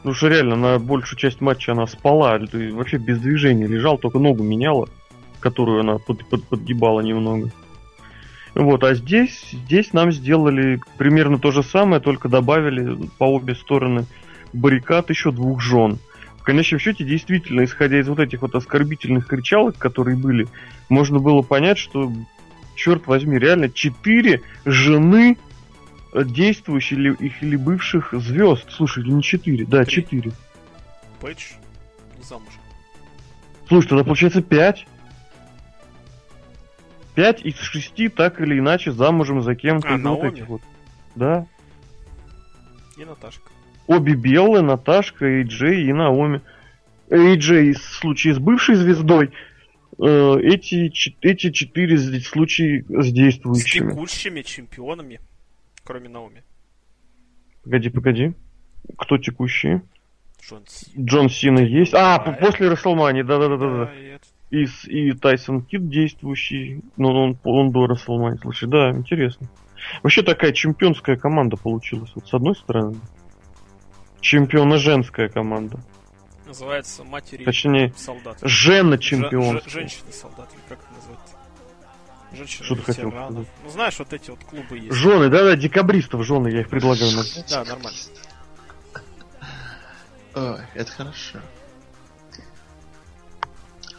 Ну что реально, на большую часть матча она спала, вообще без движения лежал, только ногу меняла, которую она под- под- подгибала немного. Вот, а здесь, здесь нам сделали примерно то же самое, только добавили по обе стороны баррикад еще двух жен. В конечном счете, действительно, исходя из вот этих вот оскорбительных кричалок, которые были, можно было понять, что, черт возьми, реально четыре жены действующих или, их или бывших звезд. Слушай, или не четыре? Да, Три. четыре. Пэтч не замужем. Слушай, тогда получается пять. Пять из шести так или иначе замужем за кем-то А, из вот этих вот. Да. И Наташка. обе белые, Наташка, Эйджей и Наоми. Эйджей в случае с бывшей звездой, э, эти, эти четыре случаи с С действующими. текущими чемпионами, кроме Наоми. Погоди, погоди. Кто текущие? Джон Си. Джон Сина есть. А, п- после Расселмани, да-да-да-да. и И, Тайсон Кид действующий. Ну, он, он до Расселмани. Слушай, да, интересно. Вообще такая чемпионская команда получилась. Вот с одной стороны. Чемпиона женская команда. Называется матери Точнее, солдат. жена Же- чемпион. же- Женщины-солдат, или как это называется? Женщины Что ты хотел? Ну знаешь, вот эти вот клубы есть. Жены, да-да, декабристов жены, я их предлагаю. Да, нормально. Ой, это хорошо.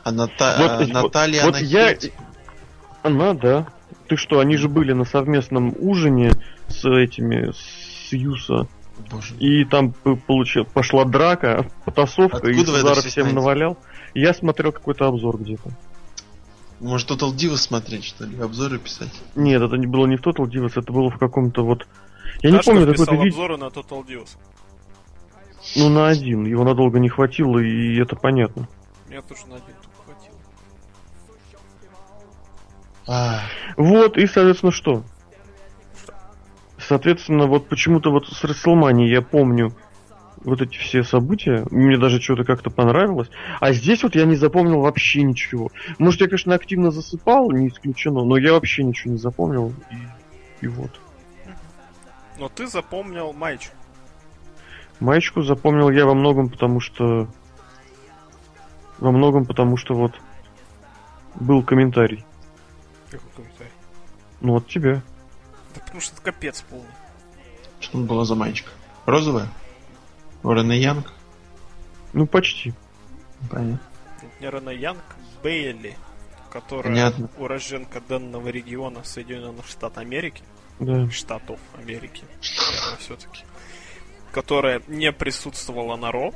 А Ната- Вот, а, вот- Наталья, вот она я- хит? Она, да. Ты что, они же были на совместном ужине с этими, с Юса. Боже. И там получил, пошла драка, потасовка, и Откуда всё всем знаете? навалял. Я смотрел какой-то обзор где-то. Может, Total Divas смотреть, что ли? Обзоры писать? Нет, это не было не в Total Divas, это было в каком-то вот... Я не Дашка помню, писал какой-то видео, обзоры на Total Divas. ну на один, его надолго не хватило, и это понятно. Меня тоже на один только хватило. А, Вот, и, соответственно, что? Соответственно, вот почему-то вот с Расселмани я помню вот эти все события, мне даже что-то как-то понравилось, а здесь вот я не запомнил вообще ничего. Может, я, конечно, активно засыпал, не исключено, но я вообще ничего не запомнил, и, и вот. Но ты запомнил маечку. Маечку запомнил я во многом, потому что... Во многом, потому что вот был комментарий. Какой комментарий? Ну, от тебя. Да потому что это капец полный. что была за маечка? Розовая? У Рене Янг? Ну, почти. Понятно. Не Рена Янг, Бейли, которая Понятно. уроженка данного региона Соединенных Штатов Америки. Да. Штатов Америки, все-таки, которая не присутствовала на Ро,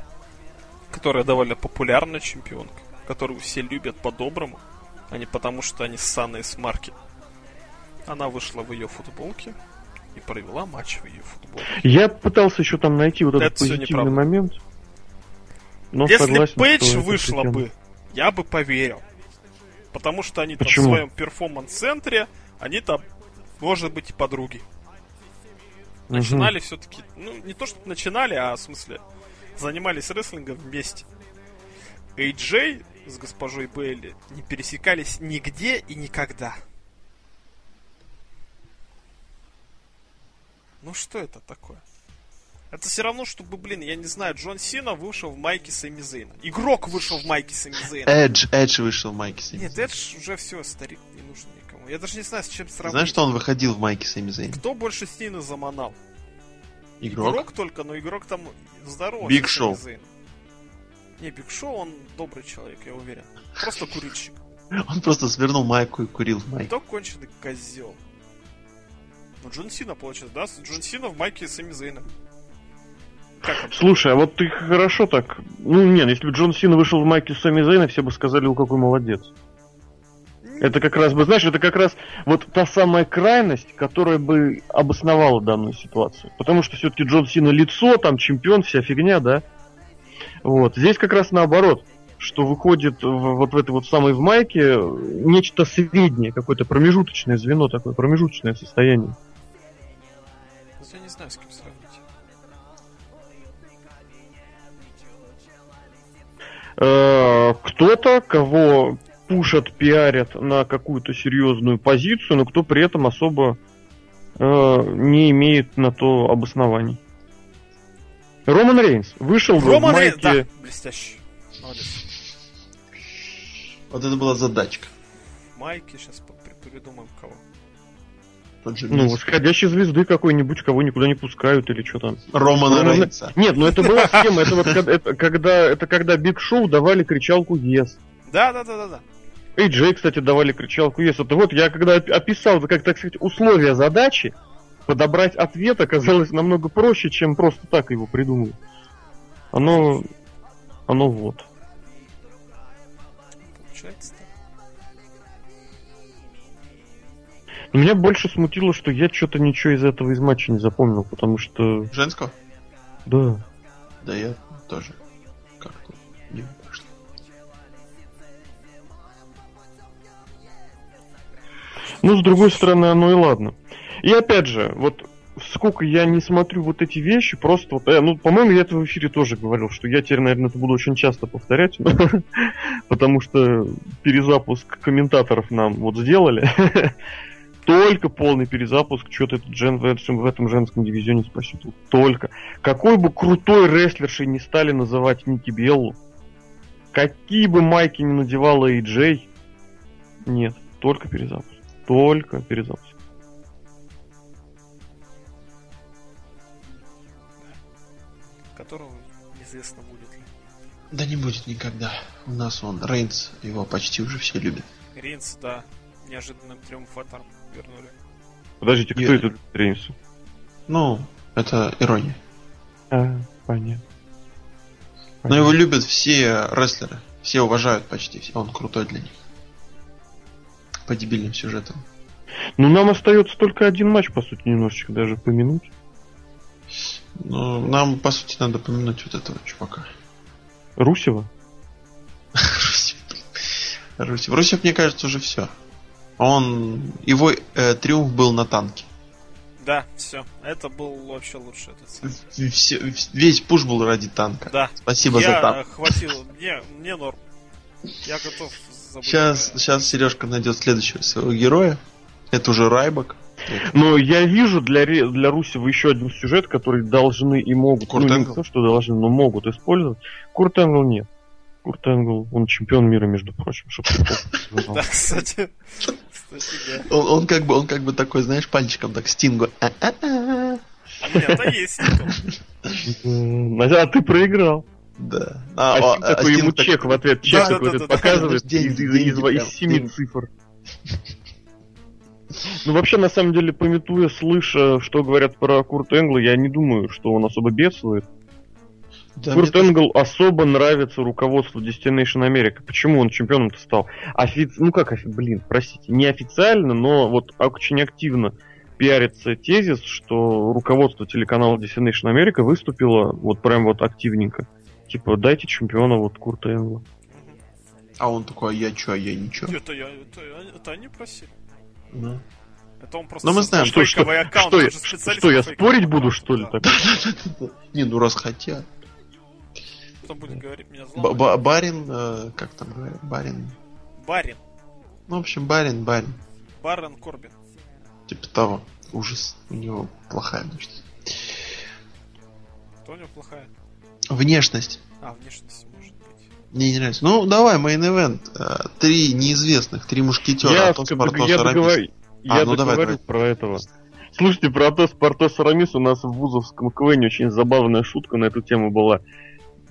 которая довольно популярная чемпионка, которую все любят по-доброму, а не потому, что они ссаные с марки. Она вышла в ее футболке и провела матч в ее футболке. Я пытался еще там найти вот этот Это всё позитивный момент. Но Если согласен, Пейдж вышла бы, я бы поверил. Потому что они Почему? там в своем перформанс-центре, они там, может быть, и подруги. Начинали все-таки, ну, не то, чтобы начинали, а в смысле, занимались рестлингом вместе. AJ с госпожой Бейли не пересекались нигде и никогда. Ну что это такое? Это все равно, чтобы, блин, я не знаю, Джон Сина вышел в майке Сами Зейна. Игрок вышел в майке Сами Зейна. Эдж, Эдж вышел в майке Сами Нет, Зейна. это ж уже все, старик, не нужен никому. Я даже не знаю, с чем сравнить. Знаешь, что он выходил в майке Сами Зейна? Кто больше Сина заманал? Игрок? только, но игрок там здоровый. Биг Шоу. Не, Биг Шоу, он добрый человек, я уверен. Просто курильщик. Он просто свернул майку и курил в майке. Кто конченый козел? Ну, Джон Сина, получается, да? Джон Сина в майке с Сами Зейном. Слушай, а вот ты хорошо так... Ну, нет, если бы Джон Сина вышел в майке Сами Зейна, все бы сказали, у какой молодец. Это как раз бы, знаешь, это как раз вот та самая крайность, которая бы обосновала данную ситуацию. Потому что все-таки Джон Сина лицо, там чемпион, вся фигня, да? Вот. Здесь как раз наоборот, что выходит в- вот в этой вот самой в майке нечто среднее, какое-то промежуточное звено, такое промежуточное состояние. Знаю, с кем сравнить. Э, кто-то, кого пушат, пиарят на какую-то серьезную позицию, но кто при этом особо э, не имеет на то обоснований. Роман Рейнс вышел Роман в Рейнс, майке... да, блестящий. Молодец. Вот это была задачка. Майки, сейчас придумаем кого. Тот же Ну, восходящей звезды какой-нибудь, кого никуда не пускают или что там. Романа Романа- Рейнса. Нет, ну это была схема, это вот когда, это когда, это когда Биг Шоу давали кричалку Yes. Да, да, да, да, да. AJ, кстати, давали кричалку Yes. Это вот я когда оп- описал, как так сказать, условия задачи, подобрать ответ оказалось намного проще, чем просто так его придумать. Оно, оно вот. Меня больше смутило, что я что-то ничего из этого из матча не запомнил, потому что... Женского? Да. Да я тоже как-то не пошло. Ну, с другой стороны, оно и ладно. И опять же, вот сколько я не смотрю вот эти вещи, просто вот, э, ну, по-моему, я это в эфире тоже говорил, что я теперь, наверное, это буду очень часто повторять, потому что перезапуск комментаторов нам вот сделали. Только полный перезапуск, что-то этот Джен в этом, в этом женском дивизионе спасет. Только. Какой бы крутой рестлершей не стали называть Ники Беллу, какие бы майки не надевала и Джей, нет, только перезапуск. Только перезапуск. Которого неизвестно будет ли. Да не будет никогда. У нас он, Рейнс, его почти уже все любят. Рейнс, да, неожиданным триумфатором вернули. Подождите, кто это Рейнс? Ну, это ирония. А, понятно. Но его любят все рестлеры. Все уважают почти. все. Он крутой для них. По дебильным сюжетам. Ну, нам остается только один матч, по сути, немножечко даже помянуть. Ну, нам, по сути, надо помянуть вот этого чувака. Русева. Русев. Русев, мне кажется, уже все. Он... Его э, триумф был на танке. Да, все. Это был вообще лучше этот. Все- весь пуш был ради танка. Да. Спасибо я за танк. хватил. Мне, мне норм. Я готов забыть. Сейчас, про- сейчас Сережка найдет следующего своего героя. Это уже Райбок. Но я вижу для, для Русева еще один сюжет, который должны и могут, Курт ну не то, что должны, но могут использовать. Курт Энгл нет. Курт Энгл, он чемпион мира, между прочим, чтоб ты знал. Да, кстати. Он, он как бы, он как бы такой, знаешь, пальчиком так стингу. «А-а-а». Нет, а есть Никол. М, А ты проиграл. Да. А, о, Стинг такой ему чек в ответ, чек Да, такой да, этот да, да. показывает Деньги, из, из- деньги из- из прям, семи цифр. Ну, вообще, на самом деле, пометуя, слыша, что говорят про Курт Энгла, я не думаю, что он особо бедствует. Да, Курт Энгл особо нравится руководству Destination America. Почему он чемпионом-то стал? Офи- Ну как, офи- блин, простите, не официально, но вот очень активно пиарится тезис, что руководство телеканала Destination America выступило вот прям вот активненько. Типа, дайте чемпиона вот Курта Энгла. А он такой, а я чё, а я ничего. Это я, это, это они просили. Ну. Это он просто Но мы знаем, Что, что, аккаунт, что, специалист что, я спорить буду, что ли, да. так? Не, ну раз хотят. Кто будет говорить меня ба- барин, э, как там говорят, барин. Барин. Ну, в общем, барин, барин. Барон Корбин. Типа того. Ужас. У него плохая внешность. Кто у него плохая? Внешность. А, внешность может быть. Мне не нравится. Ну, давай, main event. Три неизвестных, три мушкетера. Я, Атос, Портос, я, договор- А, я ну давай, давай. про этого. Слушайте, про Атос, Портос, Арамис у нас в вузовском КВН очень забавная шутка на эту тему была.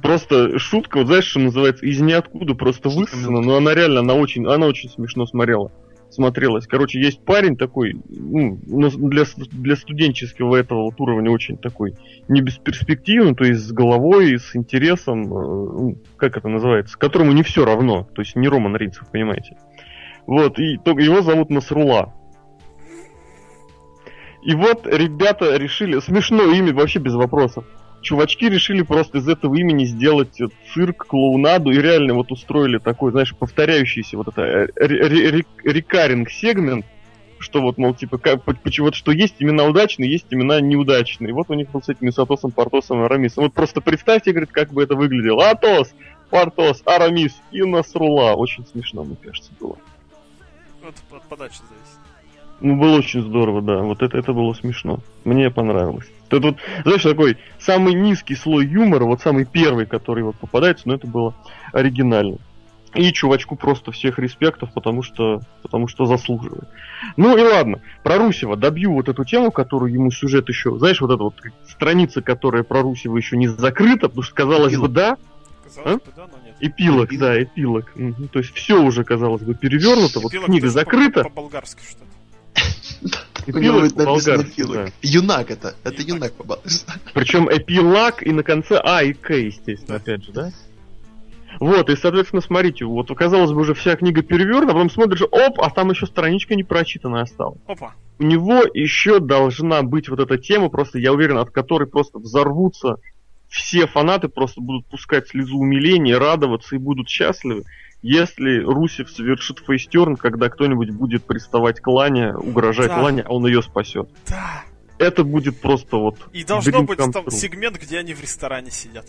Просто шутка, вот знаешь, что называется, из ниоткуда просто высосана, но она реально, она очень, она очень смешно смотрела. Смотрелась. Короче, есть парень такой, ну, для, для студенческого этого вот уровня очень такой не бесперспективный, то есть с головой, с интересом, э, ну, как это называется, которому не все равно, то есть не Роман Ринцев, понимаете. Вот, и его зовут Насрула. И вот ребята решили, смешно имя, вообще без вопросов. Чувачки решили просто из этого имени сделать цирк, клоунаду и реально вот устроили такой, знаешь, повторяющийся вот это э, рекаринг сегмент, что вот, мол, типа, как, по- почему вот что есть имена удачные, есть имена неудачные. И вот у них был с этими с Атосом, Портосом и Арамисом. Вот просто представьте, говорит, как бы это выглядело. Атос, Портос, Арамис и Насрула. Очень смешно, мне кажется, было. Вот от подачи зависит. Ну, было очень здорово, да. Вот это, это было смешно. Мне понравилось. Это вот, знаешь, такой самый низкий слой юмора, вот самый первый, который вот попадается, но это было оригинально. И чувачку просто всех респектов, потому что, потому что заслуживает. Ну и ладно, про Русева добью вот эту тему, которую ему сюжет еще, знаешь, вот эта вот страница, которая про Русева еще не закрыта, потому что казалось бы, Эпилог. да, Казалось А? бы, да, но нет. эпилог, Эпилог. да, эпилог. Мгм. То есть все уже, казалось бы, перевернуто, вот Эпилог книга тоже по- закрыта, По-болгарски что-то. Будет написано эпилог. да. Юнак это. Это Юнак. по-болгарски. Причем эпилаг и на конце А и К, естественно, опять же, да? Вот, и, соответственно, смотрите, вот, казалось бы, уже вся книга перевернута, а потом смотришь, оп, а там еще страничка не прочитанная осталась. Опа. У него еще должна быть вот эта тема, просто, я уверен, от которой просто взорвутся все фанаты просто будут пускать слезу умиления, радоваться и будут счастливы, если Русев совершит фейстерн, когда кто-нибудь будет приставать к Лане, угрожать Да. Лане, а он ее спасет. Да. Это будет просто вот... И должно быть там true. сегмент, где они в ресторане сидят.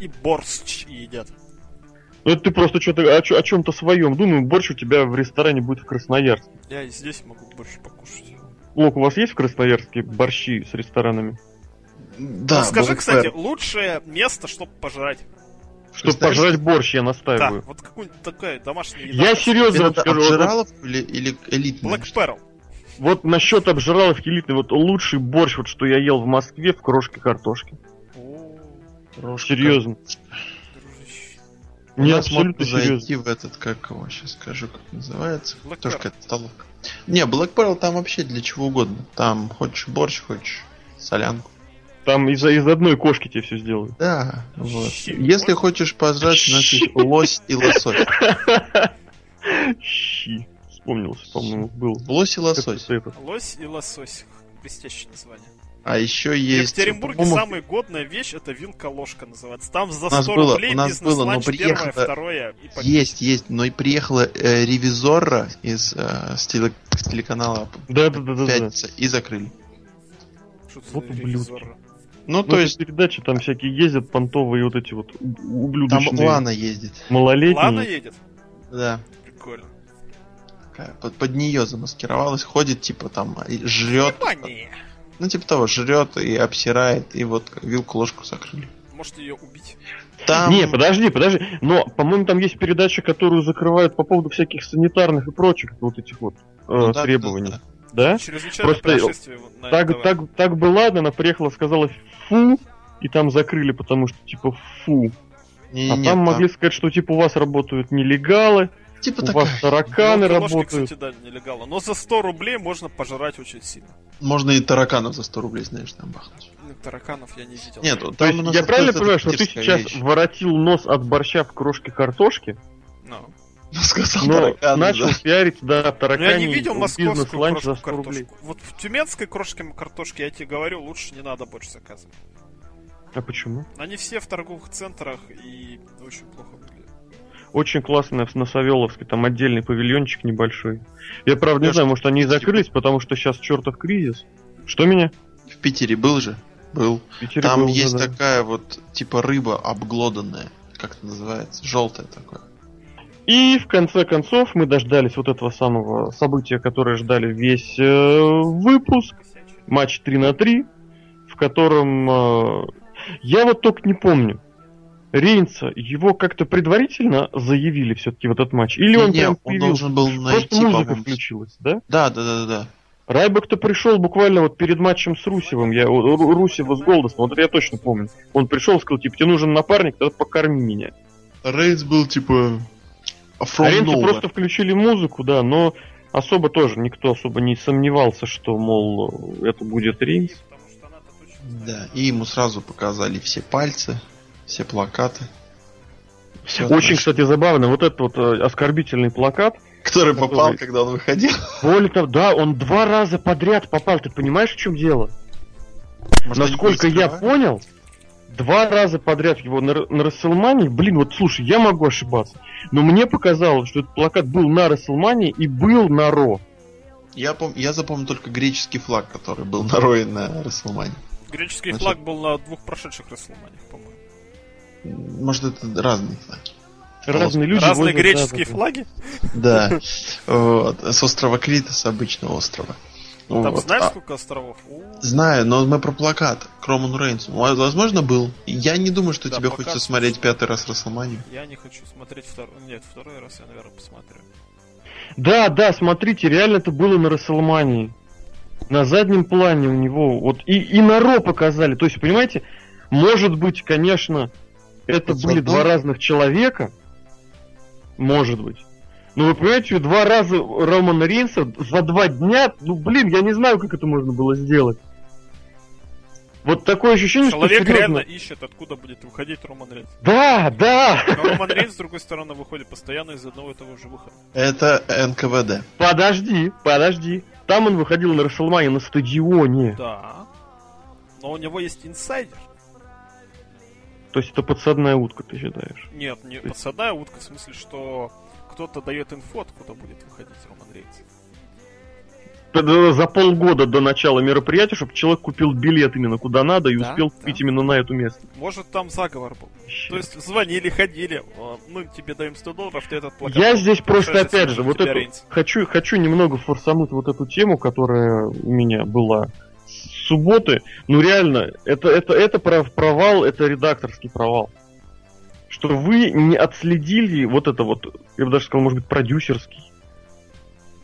И борщ едят. Ну это ты просто что-то о, о чем-то своем. Думаю, борщ у тебя в ресторане будет в Красноярске. Я и здесь могу борщ покушать. Лок, у вас есть в Красноярске борщи с ресторанами? Да, Ну, скажи, Black кстати, лучшее место, чтобы пожрать. Чтобы пожрать борщ, я Да, настаиваю. вот какую-нибудь такая домашняя еда. Я серьезно вот Это вот- обжиралов или, или элитный? Black Pearl. Вот насчет обжираловки элитной, вот лучший борщ, вот что я ел в Москве в крошке картошки. О, Серьезно. дружище. У Не, нас абсолютно можно серьезно. зайти в этот, как его, сейчас скажу, как называется. Black Тоже Pearl. какая-то столовка. Не, Black Pearl там вообще для чего угодно. Там хочешь борщ, хочешь солянку. Там из, из одной кошки тебе все сделают. Да, вот. Щи. Если хочешь пожрать, есть лось и лосось. Щи. Вспомнился, по-моему, был. Лось и лосось. Лось и лосось. Блестящее название. А еще В есть... Екатеринбурге по-моему, самая годная вещь это вилка-ложка называется. Там за У нас 100 было- рублей у нас было, но бизнес-ланч первое, приехало- второе и Есть, есть, но и приехала э, ревизора из э, с, теле- с телеканала Да-да-да-да. Пятница и закрыли. Что Вот за ублюдки. ревизор? Ну, то есть, передачи там всякие ездят, понтовые вот эти вот у- там ублюдочные. Лана ездит. Малолетние. Лана едет? Да. Прикольно. такая, Под, под нее замаскировалась, ходит, типа там, и жрет. Внимание! Ну, типа того, жрет и обсирает, и вот вилку-ложку закрыли. Может ее убить? Там... Не, подожди, подожди. Но, по-моему, там есть передача, которую закрывают по поводу всяких санитарных и прочих вот этих вот э, Ну да, требований. да, Да? Чрезвычайное Просто происшествие на Так, НТВ. так, так бы ладно, она приехала, сказала фу, и там закрыли, потому что типа фу. да. Не, А не, там могли сказать, что типа у вас работают нелегалы, Типа у такая. вас тараканы Вилка-ложки, работают. кстати, да, нелегально. Но за 100 рублей можно пожрать очень сильно. Можно и тараканов за 100 рублей, знаешь, там бахнуть. Ну, Тараканов я не видел. Нет, вот То там есть, у нас я правильно понимаю, что ты сейчас вещь. воротил нос от борща в крошке картошки, Ну. Ну, сказал но тараканы, начал да. пиарить, да, Но таракани я не видел московскую бизнес-ланч за крошку 100 рублей. картошку. Вот в тюменской крошке картошки, я тебе говорю, лучше не надо больше заказывать. А почему? Они все в торговых центрах и очень плохо выглядят. Очень классно на Савеловске, там отдельный павильончик небольшой. Я правда не знаю, может они и закрылись, потому что сейчас чертов кризис. Что меня? В Питере был же? Был. В Питере Там был, есть да, да. такая вот, типа рыба обглоданная. Как это называется? Желтая такое. И в конце концов мы дождались вот этого самого события, которое ждали весь э, выпуск. Матч 3 на 3, в котором э, я вот только не помню. Рейнса, его как-то предварительно заявили все-таки в этот матч? Или он Не, прям он должен был Просто найти, музыка по-моему, включилась, да? Да, да, да, да. Райбек-то пришел буквально вот перед матчем с Русевым, я, Ру- Ру- Русева с Голдостом, вот это я точно помню. Он пришел и сказал, типа, тебе нужен напарник, тогда покорми меня. Рейнс был типа from А Рейнсу nowhere. просто включили музыку, да, но особо тоже никто особо не сомневался, что, мол, это будет точно Да, и ему сразу показали все пальцы, все плакаты. Всё Очень, хорошо. кстати, забавно, вот этот вот э, оскорбительный плакат, Который который- попал, когда он выходил. более того, да, он два раза подряд попал, ты понимаешь, в чем дело? Может, Насколько я понял, два раза подряд его на, на Расселмане, блин, вот слушай, я могу ошибаться, но мне показалось, что этот плакат был на Расселмане и был на Ро. Я, пом... я запомнил только греческий флаг, который был на Рое на Расселмане. Греческий Значит- флаг был на двух прошедших Расселманиях, по-моему. Может, это разные флаги. Разные люди Разные греческие флаги? Да. С острова Крита, с обычного острова. Там Вот. знаешь, А, сколько островов? У, Знаю, но мы про плакат к Роману Рейнсу. Возможно, был. Я не думаю, что Да, тебе хочется смотреть пятый раз Расселманию. Я не хочу смотреть второй... Нет, второй раз я, наверное, посмотрю. Да, да, смотрите, реально это было на Расселмании. На заднем плане у него, вот и, и на Ро показали. То есть, понимаете, может быть, конечно, это Вот были два разных человека. Может быть. Но вы понимаете, два раза Романа Рейнса за два дня, ну блин, я не знаю, как это можно было сделать. Вот такое ощущение, Человек что серьезно- реально ищет, откуда будет выходить Роман Рейнс. Да, да. Но Роман Рейнс, с другой стороны, выходит постоянно из одного и того же выхода. Это НКВД. Подожди, подожди. Там он выходил на Расселмане на стадионе. Да. Но у него есть инсайдер. То есть это подсадная утка, ты считаешь? Нет, не подсадная утка, в смысле, что кто-то дает инфу, откуда будет выходить Роман Рейнс. За полгода до начала мероприятия, чтобы человек купил билет именно куда надо и Да, успел да. купить именно на эту место. Может, там заговор был. То есть звонили, ходили, «А, мы тебе даем 100 долларов, ты этот плакат... Я здесь просто, опять же, вот эту, Рейнс. хочу, хочу немного форсануть вот эту тему, которая у меня была с субботы. Ну реально, это, это, это провал, это редакторский провал. Что вы не отследили вот это вот, я бы даже сказал, может быть, продюсерский.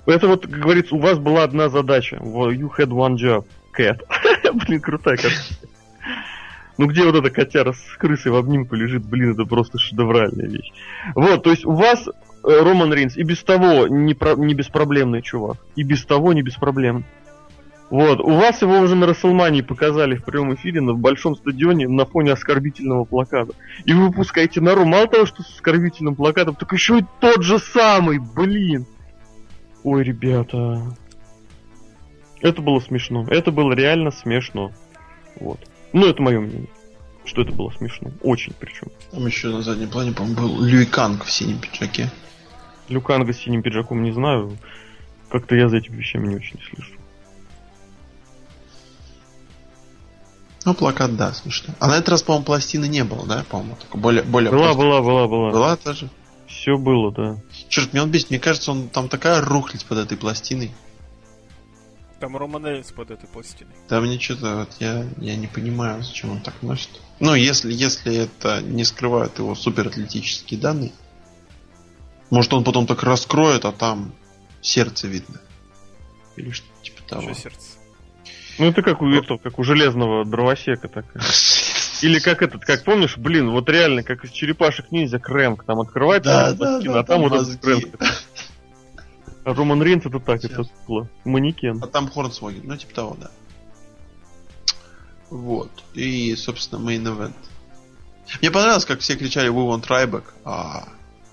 Это вот, как говорится, у вас была одна задача. You had one job. Cat. Блин, крутая картинка. Ну где вот эта котяра с крысой в обнимку лежит, блин, это просто шедевральная вещь. Вот, то есть у вас э, Роман Рейнс и без того не, про- не беспроблемный чувак. И без того не беспроблемный. Вот, у вас его уже на Расселмании показали в прямом эфире на большом стадионе на фоне оскорбительного плаката. И вы выпускаете на Ру мало того, что с оскорбительным плакатом, так еще и тот же самый, блин. Ой, ребята. Это было смешно. Это было реально смешно. Вот. Ну, это мое мнение. Что это было смешно. Очень причем. Там еще на заднем плане, по-моему, был Люи Канг в синем пиджаке. Люканга с синим пиджаком не знаю. Как-то я за этими вещами не очень слежу. Ну, плакат, да, смешно. А на этот раз, по-моему, пластины не было, да, по-моему? Только более, более Была, просто. была, была, была. Была тоже? Все было, да. Черт, мне он бесит. Мне кажется, он там такая рухлить под этой пластиной. Там Роман Рейнс под этой пластиной. Да мне что-то вот я, я не понимаю, зачем он так носит. Ну, если, если это не скрывает его суператлетические данные. Может он потом так раскроет, а там сердце видно. Или что типа того. Что сердце? Ну это как у, этого, как у железного дровосека такая. Или как этот, как помнишь, блин, вот реально, как из черепашек ниндзя Крэнк, там открывается Да, да, да, а там там вот этот. А Роман Рейнс это так, это. Манекен. А там Хорнсвоген, ну типа того, да. Вот. И, собственно, main event. Мне понравилось, как все кричали We want Ryback, а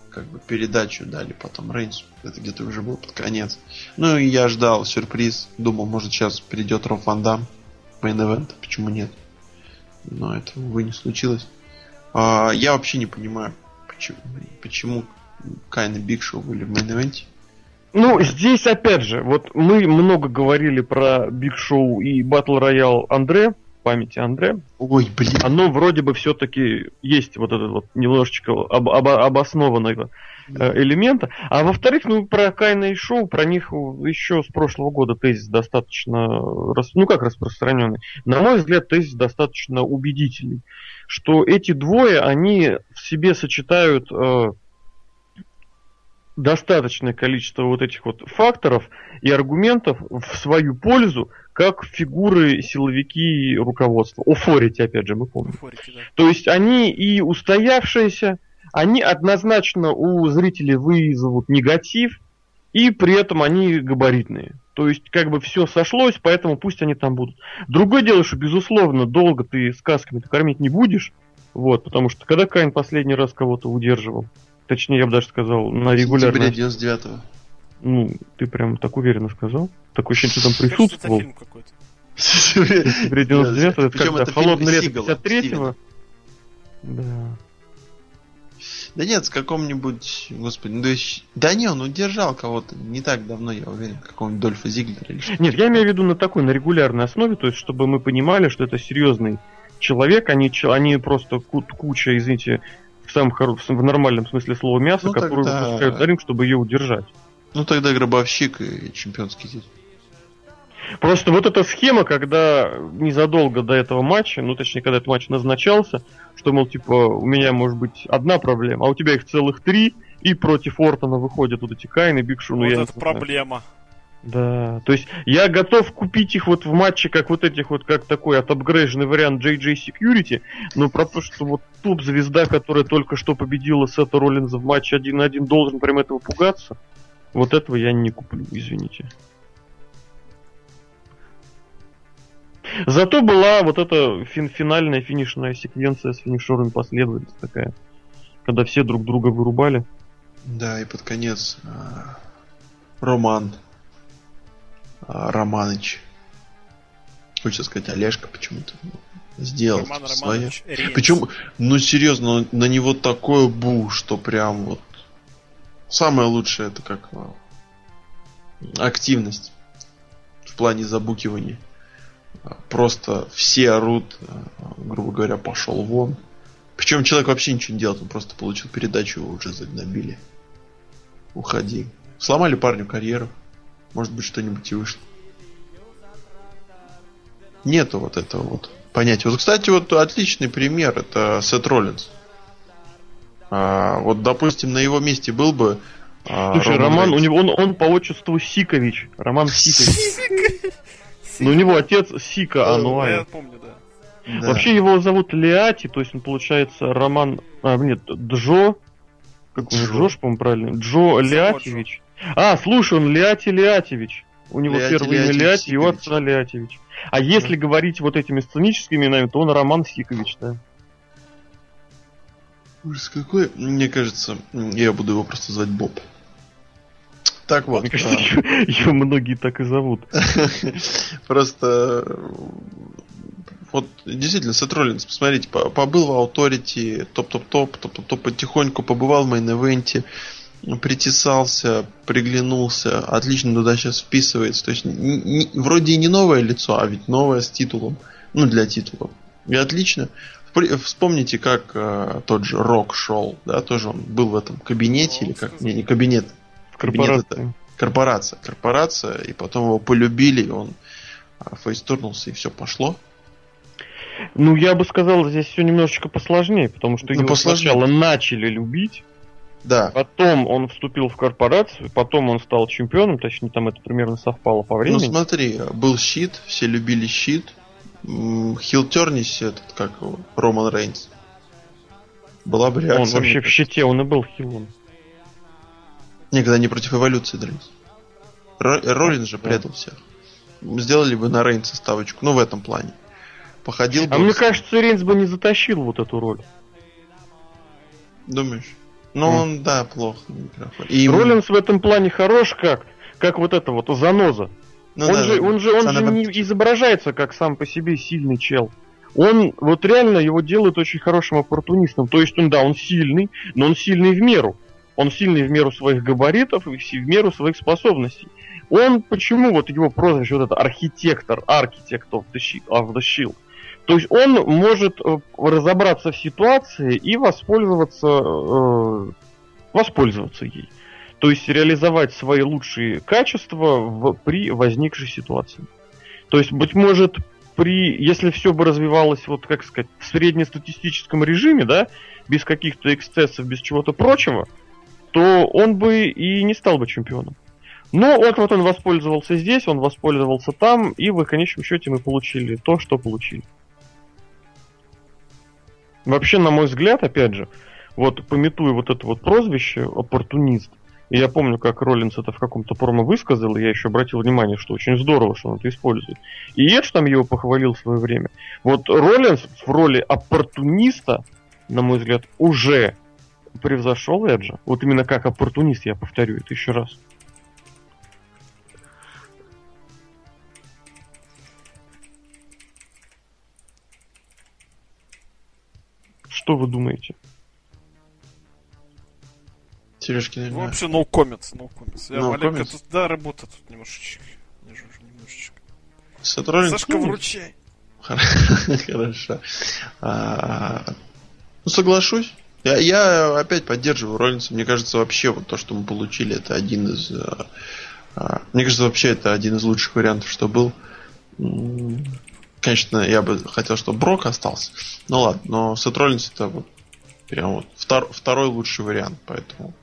как бы передачу дали потом Рейнсу. Это где-то уже был под конец. Ну и я ждал сюрприз. Думал, может сейчас придет Роб Ван Дам. Event. Почему нет? Но это, увы, не случилось. А, я вообще не понимаю, почему, почему Кейн и Биг Шоу были в main event. Ну, здесь опять же, вот мы много говорили про Биг Шоу и Battle Royal Андре, памяти Андре. Ой, блин. Оно вроде бы все-таки есть вот этот вот немножечко об- обо- обоснованного элемента. А во-вторых, ну, про Кайна и Шоу, про них еще с прошлого года тезис достаточно, рас- ну как распространенный. На мой взгляд, тезис достаточно убедительный. Что эти двое, они в себе сочетают э, достаточное количество вот этих вот факторов и аргументов в свою пользу, как фигуры, силовики руководства. Офорити, опять же, мы помним. Форики, да. То есть они и устоявшиеся, они однозначно у зрителей вызовут негатив, и при этом они габаритные. То есть как бы все сошлось, поэтому пусть они там будут. Другое дело, что безусловно долго ты сказками кормить не будешь, вот, потому что когда Кайн последний раз кого-то удерживал, точнее я бы даже сказал на регулярной, Сентября 99-го. ну ты прям так уверенно сказал, такое ощущение, что там Кажется, это присутствовал. фильм какой-то. Сентября 99 это Причем когда лето Сигала, 53-го. Да. Да нет, с каком-нибудь, господи, ну, есть- да не, он удержал кого-то не так давно, я уверен, какого-нибудь Дольфа Зиглера или что Нет, я имею в виду на такой, на регулярной основе, то есть, чтобы мы понимали, что это серьезный человек, они, они просто ку- куча, извините, в самом хоро- в, нормальном смысле слова мяса, Ну, которую тогда- выпускают на ринг, чтобы ее удержать. Ну тогда гробовщик и чемпионский титул. Просто вот эта схема, когда незадолго до этого матча, ну точнее, когда этот матч назначался, что, мол, типа, у меня может быть одна проблема, а у тебя их целых три, и против Ортона выходят вот эти Кайн и Биг Шоу, ну, вот я не это проблема. Да, то есть я готов купить их вот в матче, как вот этих вот, как такой отапгрейженный вариант JJ Security, но про то, что вот топ-звезда, которая только что победила Сета Роллинза в матче 1 на 1, должен прям этого пугаться, вот этого я не куплю, извините. Зато была вот эта фин- финальная финишная секвенция с финишерами последовательность такая, когда все друг друга вырубали. Да, и под конец а, Роман а, Романыч хочется сказать Олежка почему-то сделал Роман свое. Причем, ну серьезно, на него такое бу, что прям вот самое лучшее это как а, активность в плане забукивания. Просто все орут, а, грубо говоря, пошел вон. Причем человек вообще ничего не делает, он просто получил передачу, его уже загнобили. Уходи. Сломали парню карьеру. Может быть, что-нибудь и вышло. Нету вот этого вот понятия. Вот, кстати, вот отличный пример это Сет Роллинс. А, вот, допустим, на его месте был бы а, Слушай, Роман Роман, у него он, он по отчеству Сикович. Роман Сикович. Но у него отец Сика Я Ануай. помню, да. Да. Вообще его зовут Леати, то есть он получается Роман... А, нет, Джо... Как он, Джо. Джош, по-моему, правильно? Джо Леатевич. А, слушай, он Леати Леатевич. У него Леати первое имя Леатевич Леати, его отца Леатевич. А если говорить вот этими сценическими именами, то он Роман Сикович, да. Ужас какой. Мне кажется, я буду его просто звать Боб. Так вот. Мне кажется, ее многие так и зовут. Просто вот действительно, Сет Роллинс, посмотрите, по- побыл в Authority, топ-топ-топ, топ-топ-топ, потихоньку побывал в мейн-эвенте, притесался, приглянулся, отлично туда сейчас вписывается. То есть н- н- вроде и не новое лицо, а ведь новое с титулом. Ну, для титула. И отлично. Вспомните, как э, тот же Рок шел, да, тоже он был в этом кабинете, или как? Не, не кабинет, Кабинет корпорации. корпорация. Корпорация, и потом его полюбили, и он а, фейстурнулся, и все пошло. Ну, я бы сказал, здесь все немножечко посложнее, потому что Ну, его посложнее. сначала начали любить, Да, потом он вступил в корпорацию, потом он стал чемпионом, точнее, там это примерно совпало по ну времени. смотри, был щит, все любили щит. Хилтернис этот, как его, Роман Рейнс. Была бы он реакция. вообще мне в щите, он и был хилом. Никогда не против эволюции дрались. Ро- Роллинс же Да. предал всех. Сделали бы на Рейнса ставочку, ну в этом плане. Походил бы. А мне кажется, Рейнс бы не затащил вот эту роль. Думаешь? Ну, он, да, плохо на микрофоне. И Роллинс в этом плане хорош как? Как вот это вот заноза. ну он, да, же, да. он же, он же не изображается как сам по себе сильный чел. Он вот реально его делает очень хорошим оппортунистом. То есть он, да, он сильный, но он сильный в меру. Он сильный в меру своих габаритов и в меру своих способностей. Он, почему вот его прозвище, вот это архитектор, архитект of of the shield. То есть он может э, разобраться в ситуации и воспользоваться, э, воспользоваться ей. То есть реализовать свои лучшие качества в, при возникшей ситуации. То есть, быть может, при, если все бы развивалось, вот как сказать, в среднестатистическом режиме, да, без каких-то эксцессов, без чего-то прочего, то он бы и не стал бы чемпионом. Но вот, вот он воспользовался здесь, он воспользовался там, и в конечном счете мы получили то, что получили. Вообще, на мой взгляд, опять же, вот пометуя вот это вот прозвище оппортунист, и я помню, как Роллинс это в каком-то промо высказал, и я еще обратил внимание, что очень здорово, что он это использует. И Эдж там его похвалил в свое время. Вот Роллинс в роли оппортуниста, на мой взгляд, уже превзошел Эджа. Вот именно как оппортунист, я повторю это еще раз. Что вы думаете? Сережки, Ну, наверное. вообще, no comments, no comments. Я No маленько comments? тут, да, работа тут немножечко. Не жужжу, немножечко. Роллинс, Сашка, ну, вручай. Хорошо. А, Ну, соглашусь. Я, я опять поддерживаю Роллинса. Мне кажется, вообще вот то, что мы получили, это один из... а, а, Мне кажется, вообще это один из лучших вариантов, что был. Конечно, я бы хотел, чтобы Брок остался. Ну ладно, но Сет Роллинс это вот прям вот втор- второй лучший вариант, поэтому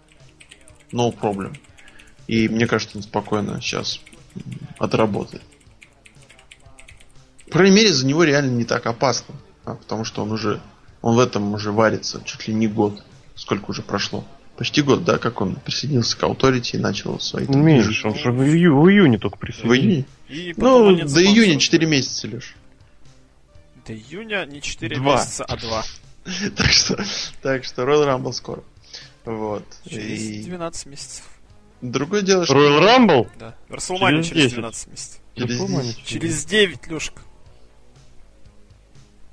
no problem. И мне кажется, он спокойно сейчас отработает. По крайней мере, за него реально не так опасно. а, потому что он уже. Он в этом уже варится чуть ли не год. Сколько уже прошло? Почти год, да, как он присоединился к Authority и начал свои там Меньше, движения. он же в, ию- в июне только В присоединился. июне? И Ну, до июня 4 месяца, Леш. До июня не 4 Два. месяца, а 2. так что, так что Royal Rumble скоро. Вот. Через И 12 месяцев. другое дело, что Royal Rumble? Да. Расселмания Через через 10. 12 месяцев. Через. Через 9, Лешка.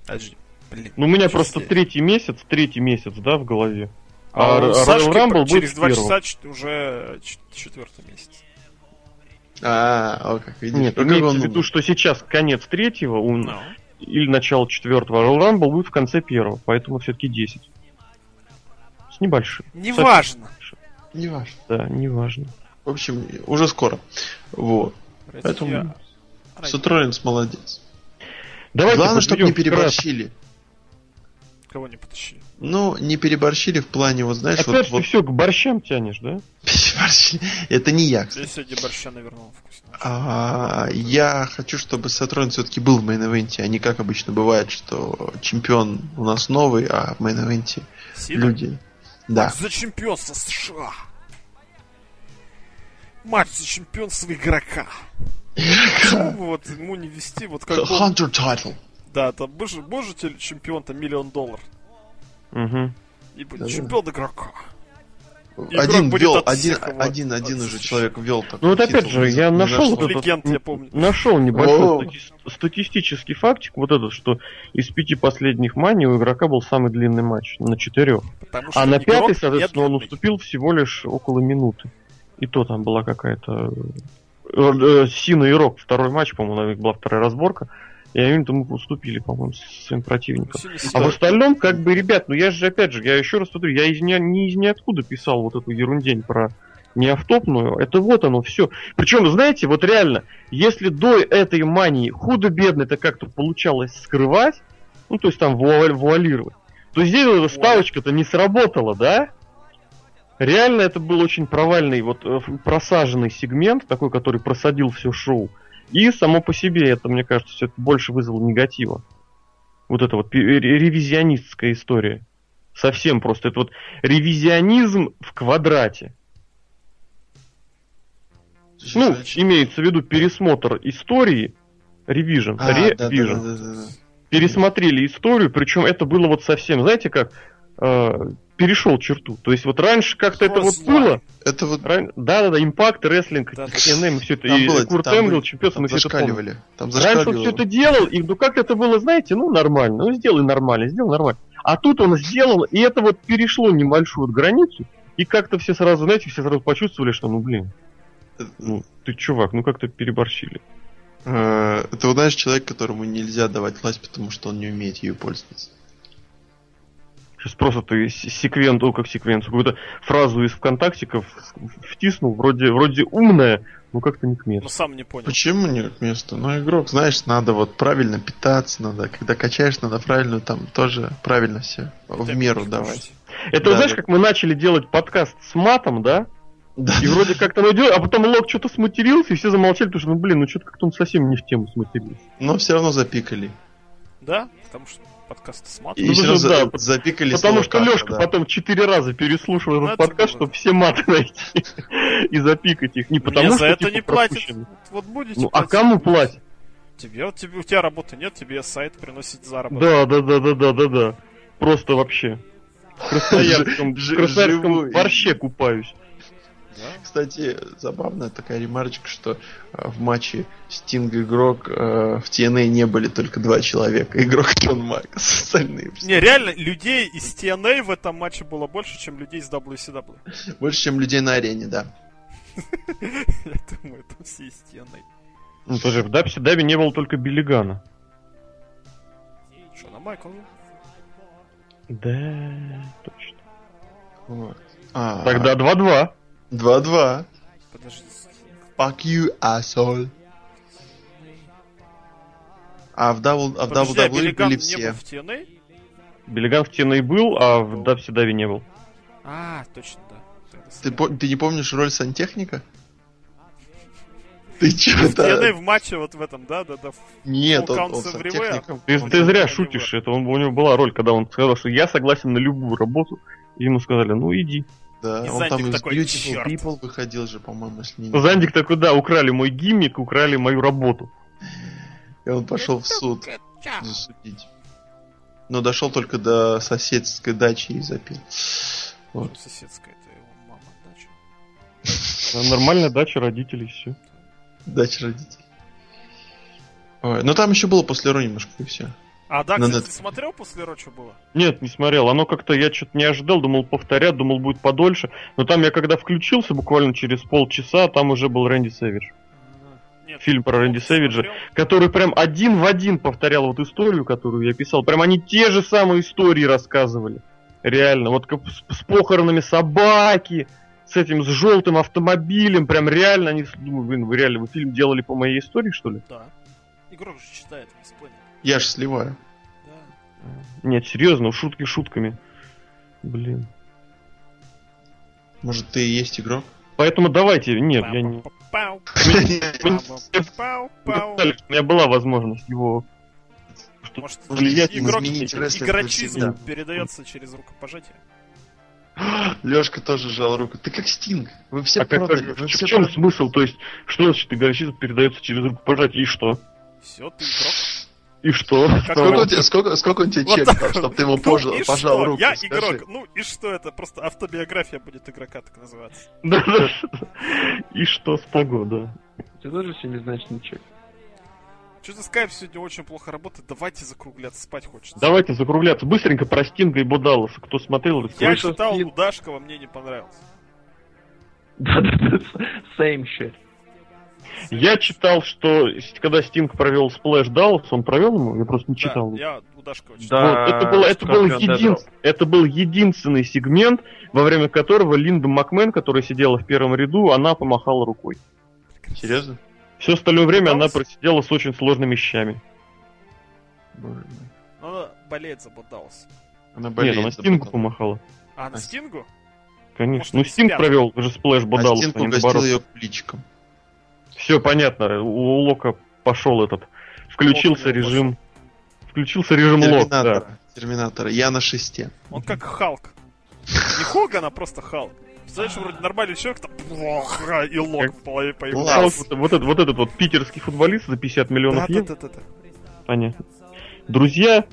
Подожди, блин. Ну, у меня просто здесь? третий месяц, третий месяц, да, в голове. А, А, у Р- Сашки Royal Rumble через будет два первым. часа ч- уже ч- четвертый месяц. А, о, как видишь. Нет, имеется он в виду, что сейчас конец третьего у- Ну. или начало четвертого, а Royal Rumble будет в конце первого, поэтому все-таки 10. С небольшим. Неважно. Не важно. Да, неважно. В общем, уже скоро. Вот. Поэтому Россия- Сет Роллинс молодец. Давайте Главное, чтобы не переборщили. Кого не потащили? Ну, не переборщили в плане, вот знаешь, Опять вот, же, вот ты все к борщам тянешь, да? переборщили. Это не я, кстати. Я сегодня борща навернул вкусно. А, я хочу, чтобы Сет Роллинс все-таки был в main event е, а не как обычно бывает, что чемпион у нас новый, а в main event е люди. Да. За чемпионство США. Матч за чемпионство игрока. Почему вот ему не вести, вот как он... Hunter title. Да, там боже, можете ли чемпион-то миллион долларов? Угу. И будет Да-да. чемпион игрока. Игрок Один будет вел, один, всех его один, один уже человек вел такой Ну вот опять же, я нашел вот этот, Легенд, я помню. нашел небольшой стати- статистический фактик, вот этот, что из пяти последних мани у игрока был самый длинный матч на четырех. Потому А на пятый, соответственно, он уступил всего лишь около минуты. И то там была какая-то... э, э, Сина и Рок, второй матч, по-моему, у них была вторая разборка. И они там уступили, по-моему, своим противником. Синий А в остальном, как бы, ребят, ну я же, опять же, я еще раз повторю, я из, ни, не из ниоткуда писал вот эту ерундень про неавтопную. Это вот оно все. Причем, знаете, вот реально, если до этой мании худо-бедно это как-то получалось скрывать, ну, то есть там вуаль- вуалировать, то здесь вот эта ставочка-то не сработала, да? Реально это был очень провальный, вот э, просаженный сегмент, такой, который просадил все шоу. И само по себе это, мне кажется, все больше вызвало негатива. Вот это вот ре- ревизионистская история. Совсем просто. Это вот ревизионизм в квадрате. Ну, Значит, имеется в виду пересмотр истории, ревижн, а, да, да, да, да, да, да. Пересмотрели историю, причем это было вот совсем, знаете как, э, перешел черту. То есть вот раньше как-то это вот было. Это вот Ран- Да-да-да, импакт, рестлинг, Да, да. TNA, мы все это, там и было, Курт там Энгл, были- чемпионство, там мы все это помним. зашкаливали. Там Раньше он все это делал, и ну как это было, знаете, ну нормально, ну сделай нормально, сделай нормально. А тут он сделал, и это вот перешло небольшую вот границу, и как-то все сразу, знаете, все сразу почувствовали, что, ну блин, ну ты чувак, ну как-то переборщили. Э, Это, знаешь, человек, которому нельзя давать власть, потому что он не умеет ею пользоваться. Сейчас просто ты о, как секвенцию, какую-то фразу из ВКонтактиков втиснул, вроде, вроде умная, но как-то не к месту. сам не понял. Почему не к месту? Ну, игрок, знаешь, надо вот правильно питаться, надо, когда качаешь, надо правильно там тоже правильно все в меру давать. Это Да, знаешь, да. как мы начали делать подкаст с матом, да? Да. И вроде как-то ну идет, а потом Лок что-то сматерился, и все замолчали, потому что, ну блин, ну что-то как-то он совсем не в тему сматерился. Но все равно запикали. Да, потому что подкаст с матом. И Ну, равно что за- запикали Потому что Лешка да. потом четыре раза переслушал Ну, этот это подкаст, чтобы все маты найти и запикать их. Не потому Мне что за это типа, не платят. Вот будете Ну а платить? кому платят? Тебе, вот тебе, у тебя работы нет, тебе сайт приносит заработок. Да, да, да, да, да, да, да. Просто вообще. В Красноярском, в Красноярском борще купаюсь. Да? Кстати, забавная такая ремарочка, что э, в матче Стинг и Игрок э, в TNA не были только два человека. Игрок Джон Маркс, остальные. Не, реально, людей из TNA в этом матче было больше, чем людей из WCW. Больше, чем людей на арене, да. Я думаю, это все из TNA. Ну тоже в Дабсе Даби не было только Биллигана. Что, на Майкл? Да, точно. Вот. А, Тогда 2-2. 2-2. Подожди. Fuck you, asshole. А в, дабл, а в Подожди, а WWE Биллиган были не все. был в TNA? Биллиган в TNA был, а в Дабсе Дави не был. А, точно, да. Тогда Ты, по- ты не помнишь роль сантехника? Ты чё В TNA то в матче вот в этом, да, да, да. Нет, он, он сантехником. Ты, он- ты зря шутишь, это он, у него была роль, когда он сказал, что я согласен на любую работу. И ему сказали, ну иди. Да, И он там Зандик из такой, Beautiful «Чёрт». People выходил же, по-моему, если не... Зандик такой, да, украли мой гиммик, украли мою работу. И он пошел в суд засудить. Но дошел только до соседской дачи и запил. Вот. Соседская, это его мама дача. Нормальная дача родителей, все. Дача родителей. Ой, но там еще было после Ро немножко и все. А, да, кстати, ты смотрел после Роча было? Нет, не смотрел. Оно как-то я что-то не ожидал, думал повторят, думал будет подольше. Но там я когда включился буквально через полчаса, там уже был Рэнди Сэвидж. Нет. Фильм про Рэнди Сэвиджа, Смотрел? который прям один в один повторял вот историю, которую я писал. Прям они те же самые истории рассказывали. Реально. Вот как с, с похоронами собаки, с этим, с желтым автомобилем. Прям реально они... Думаю, блин, вы реально, вы фильм делали по моей истории, что ли? Да. Игрок же читает, не спланет. Я ж сливаю. Да. Нет, серьезно, шутки шутками. Блин. Может, ты и есть игрок? Поэтому давайте, нет, я не... У меня была возможность его Может, Влиять, игрок, игрочизм передается через рукопожатие? Лешка тоже жал руку. Ты как Стинг. Вы все А как, продали. в Вы все чем продали. смысл? То есть, что значит игрочизм передается через рукопожатие? И что? Все, ты игрок. И что? Как Сколько, Что? у тебя, сколько, сколько он тебе Вот чек так чтобы ты ему Ну пожал, и пожал что? руку? Я скажи? игрок. Ну и что это? Просто автобиография будет игрока так называться. Да, да. И что с того, да. Это тоже семизначный чек. Что-то скайп сегодня очень плохо работает. Давайте закругляться, спать хочется. Давайте закругляться. Быстренько про Стинга и Бо Далласа. Кто смотрел, Я расскажите. Читал Стин- у Дашкова, мне не понравилось. Да-да-да, same shit. Я читал, что когда Стинг провел splash Даллас, он провел ему? Я просто не читал. Да, я у Дашкова читал. Да. Вот, это, было, это, был един- это был единственный сегмент, во время которого Линда Макмен, которая сидела в первом ряду, она помахала рукой. Серьезно? Все остальное время она Бо Даллас? просидела с очень сложными щами. Боже мой. Она болеет за Бо Далласа. Она Нет, болеет. она за Стингу помахала. А, на А, Стингу? Может, Конечно. Ну, они Стинг спят? провел же splash А Стинг а не угостил ее куличиком. Все понятно, у Лока пошел этот. Включился Лок у него режим. Включился режим Лок, да. Терминатора. Терминатора. Я на шесте. Он как Халк. Не Хоган, а просто Халк. Представляешь, вроде нормальный человек, там и лок Как- по- появляется. Ладно. Халк, вот, вот этот, вот этот вот питерский футболист за 50 миллионов Да, евро. да, да, да. Понятно. Друзья,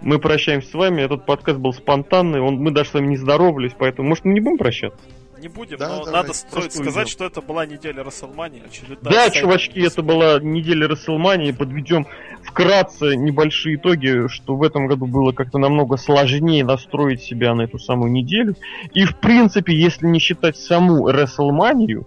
мы прощаемся с вами. Этот подкаст был спонтанный. Он, мы даже с вами не здоровались, поэтому, может, мы не будем прощаться? Не будем, Да, но давай, надо стоит просто сказать, уйдем. что это была неделя Расселмании, очередная. Да, сайт- чувачки, это была неделя Расселмании. Подведем вкратце небольшие итоги, что в этом году было как-то намного сложнее настроить себя на эту самую неделю. И, в принципе, если не считать саму Расселманию,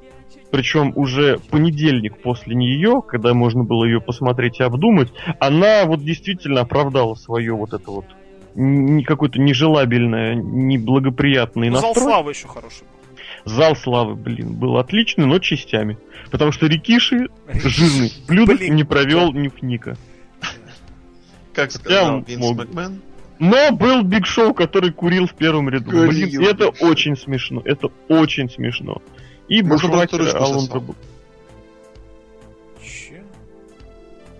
причем уже понедельник после нее, когда можно было ее посмотреть и обдумать, она вот действительно оправдала свое вот это вот не какое-то нежелабельное, неблагоприятный Ну, зал настрой. славы еще хороший. Зал славы, блин, был отличный, но частями. Потому что Рикиши жирный блюдо не провел Ника. Как сказал Винс мог. Макмен. Но был Биг Шоу, который курил в первом ряду. Курил Блин, Биг это Шоу. очень смешно. Это очень смешно. И Bushwhacker? Драбу- Че?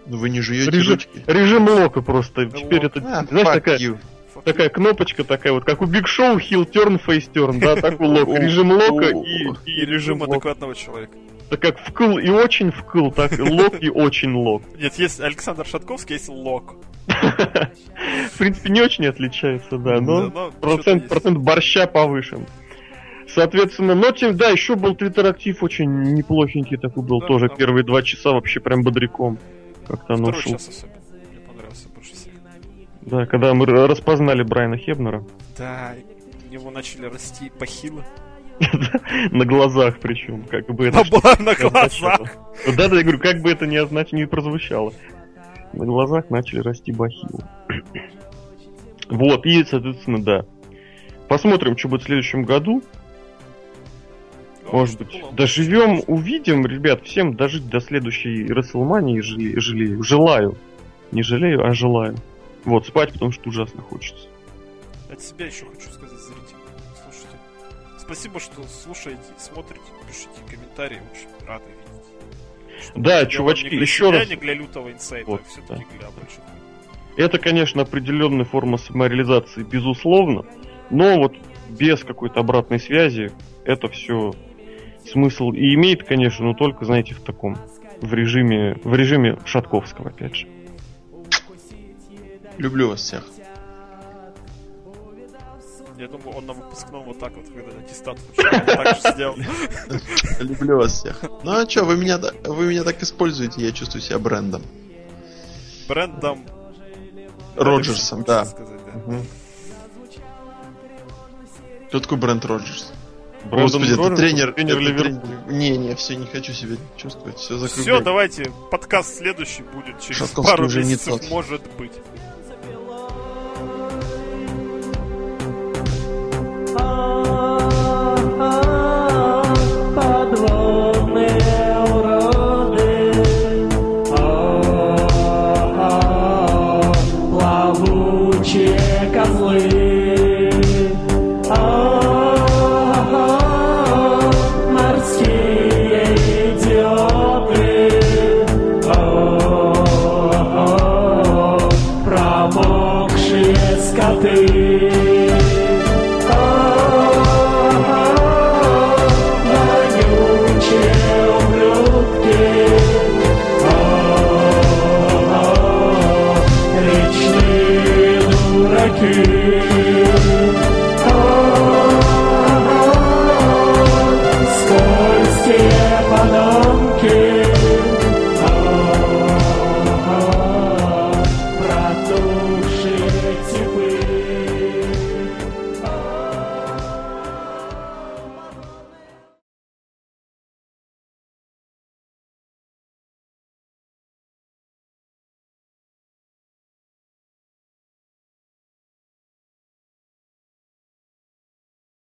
Ну вы не жуете Режим, ручки. режим лока просто. Теперь это, А, знаешь, такая, you. Такая кнопочка такая вот, как у Биг Шоу, heel turn, face turn, да, так у лока. Режим лока и, И и режим адекватного человека. Это как вкл и очень вкл, так и лок и очень лок. Нет, есть Александр Шатковский, есть Лок. В принципе, не очень отличается, да, но... Да, но процент, процент борща повышен. Соответственно, но тем, да, еще был твиттер-актив очень неплохенький такой был, Да, тоже да. первые два часа вообще прям бодряком. Как-то оно шло. час особенно. Да, когда мы распознали Брайана Хебнера. Да, у него начали расти бахилы. На глазах причем, как бы это На, означало. глазах. Да, да, я говорю, как бы это ни, означ... не прозвучало. На глазах начали расти бахилы. Вот, и, соответственно, да. Посмотрим, что будет в следующем году. Может быть, доживем, увидим, ребят, всем дожить до следующей Расселмании жали- жалею. Желаю. Не жалею, а желаю. Вот, спать, потому что ужасно хочется. От себя еще хочу сказать зрителям. Слушайте. Спасибо, что слушаете, смотрите, пишите комментарии. Очень рады видеть. Да, чувачки, для еще себя, раз- не для лютого инсайта, Вот, а все-таки для больших. Это, конечно, определенная форма самореализации, безусловно, но вот без какой-то обратной связи это все смысл и имеет, конечно, но только, знаете, в таком, в режиме, в режиме Шатковского, опять же. Люблю вас всех. Я думаю, он на выпускном вот так вот, когда аттестат так же сделал. Люблю вас всех. Ну а что, вы меня, вы меня так используете, я чувствую себя брендом. Брендом Роджерсом, да. Кто такой Брент Роджерс? Брэндон Господи, это Роджерс, тренер. тренер Ливерпуля. тренер- Не, не, все, не хочу себя чувствовать. Все Все, закрываю. давайте, подкаст следующий будет через Шатковский пару месяцев, может быть.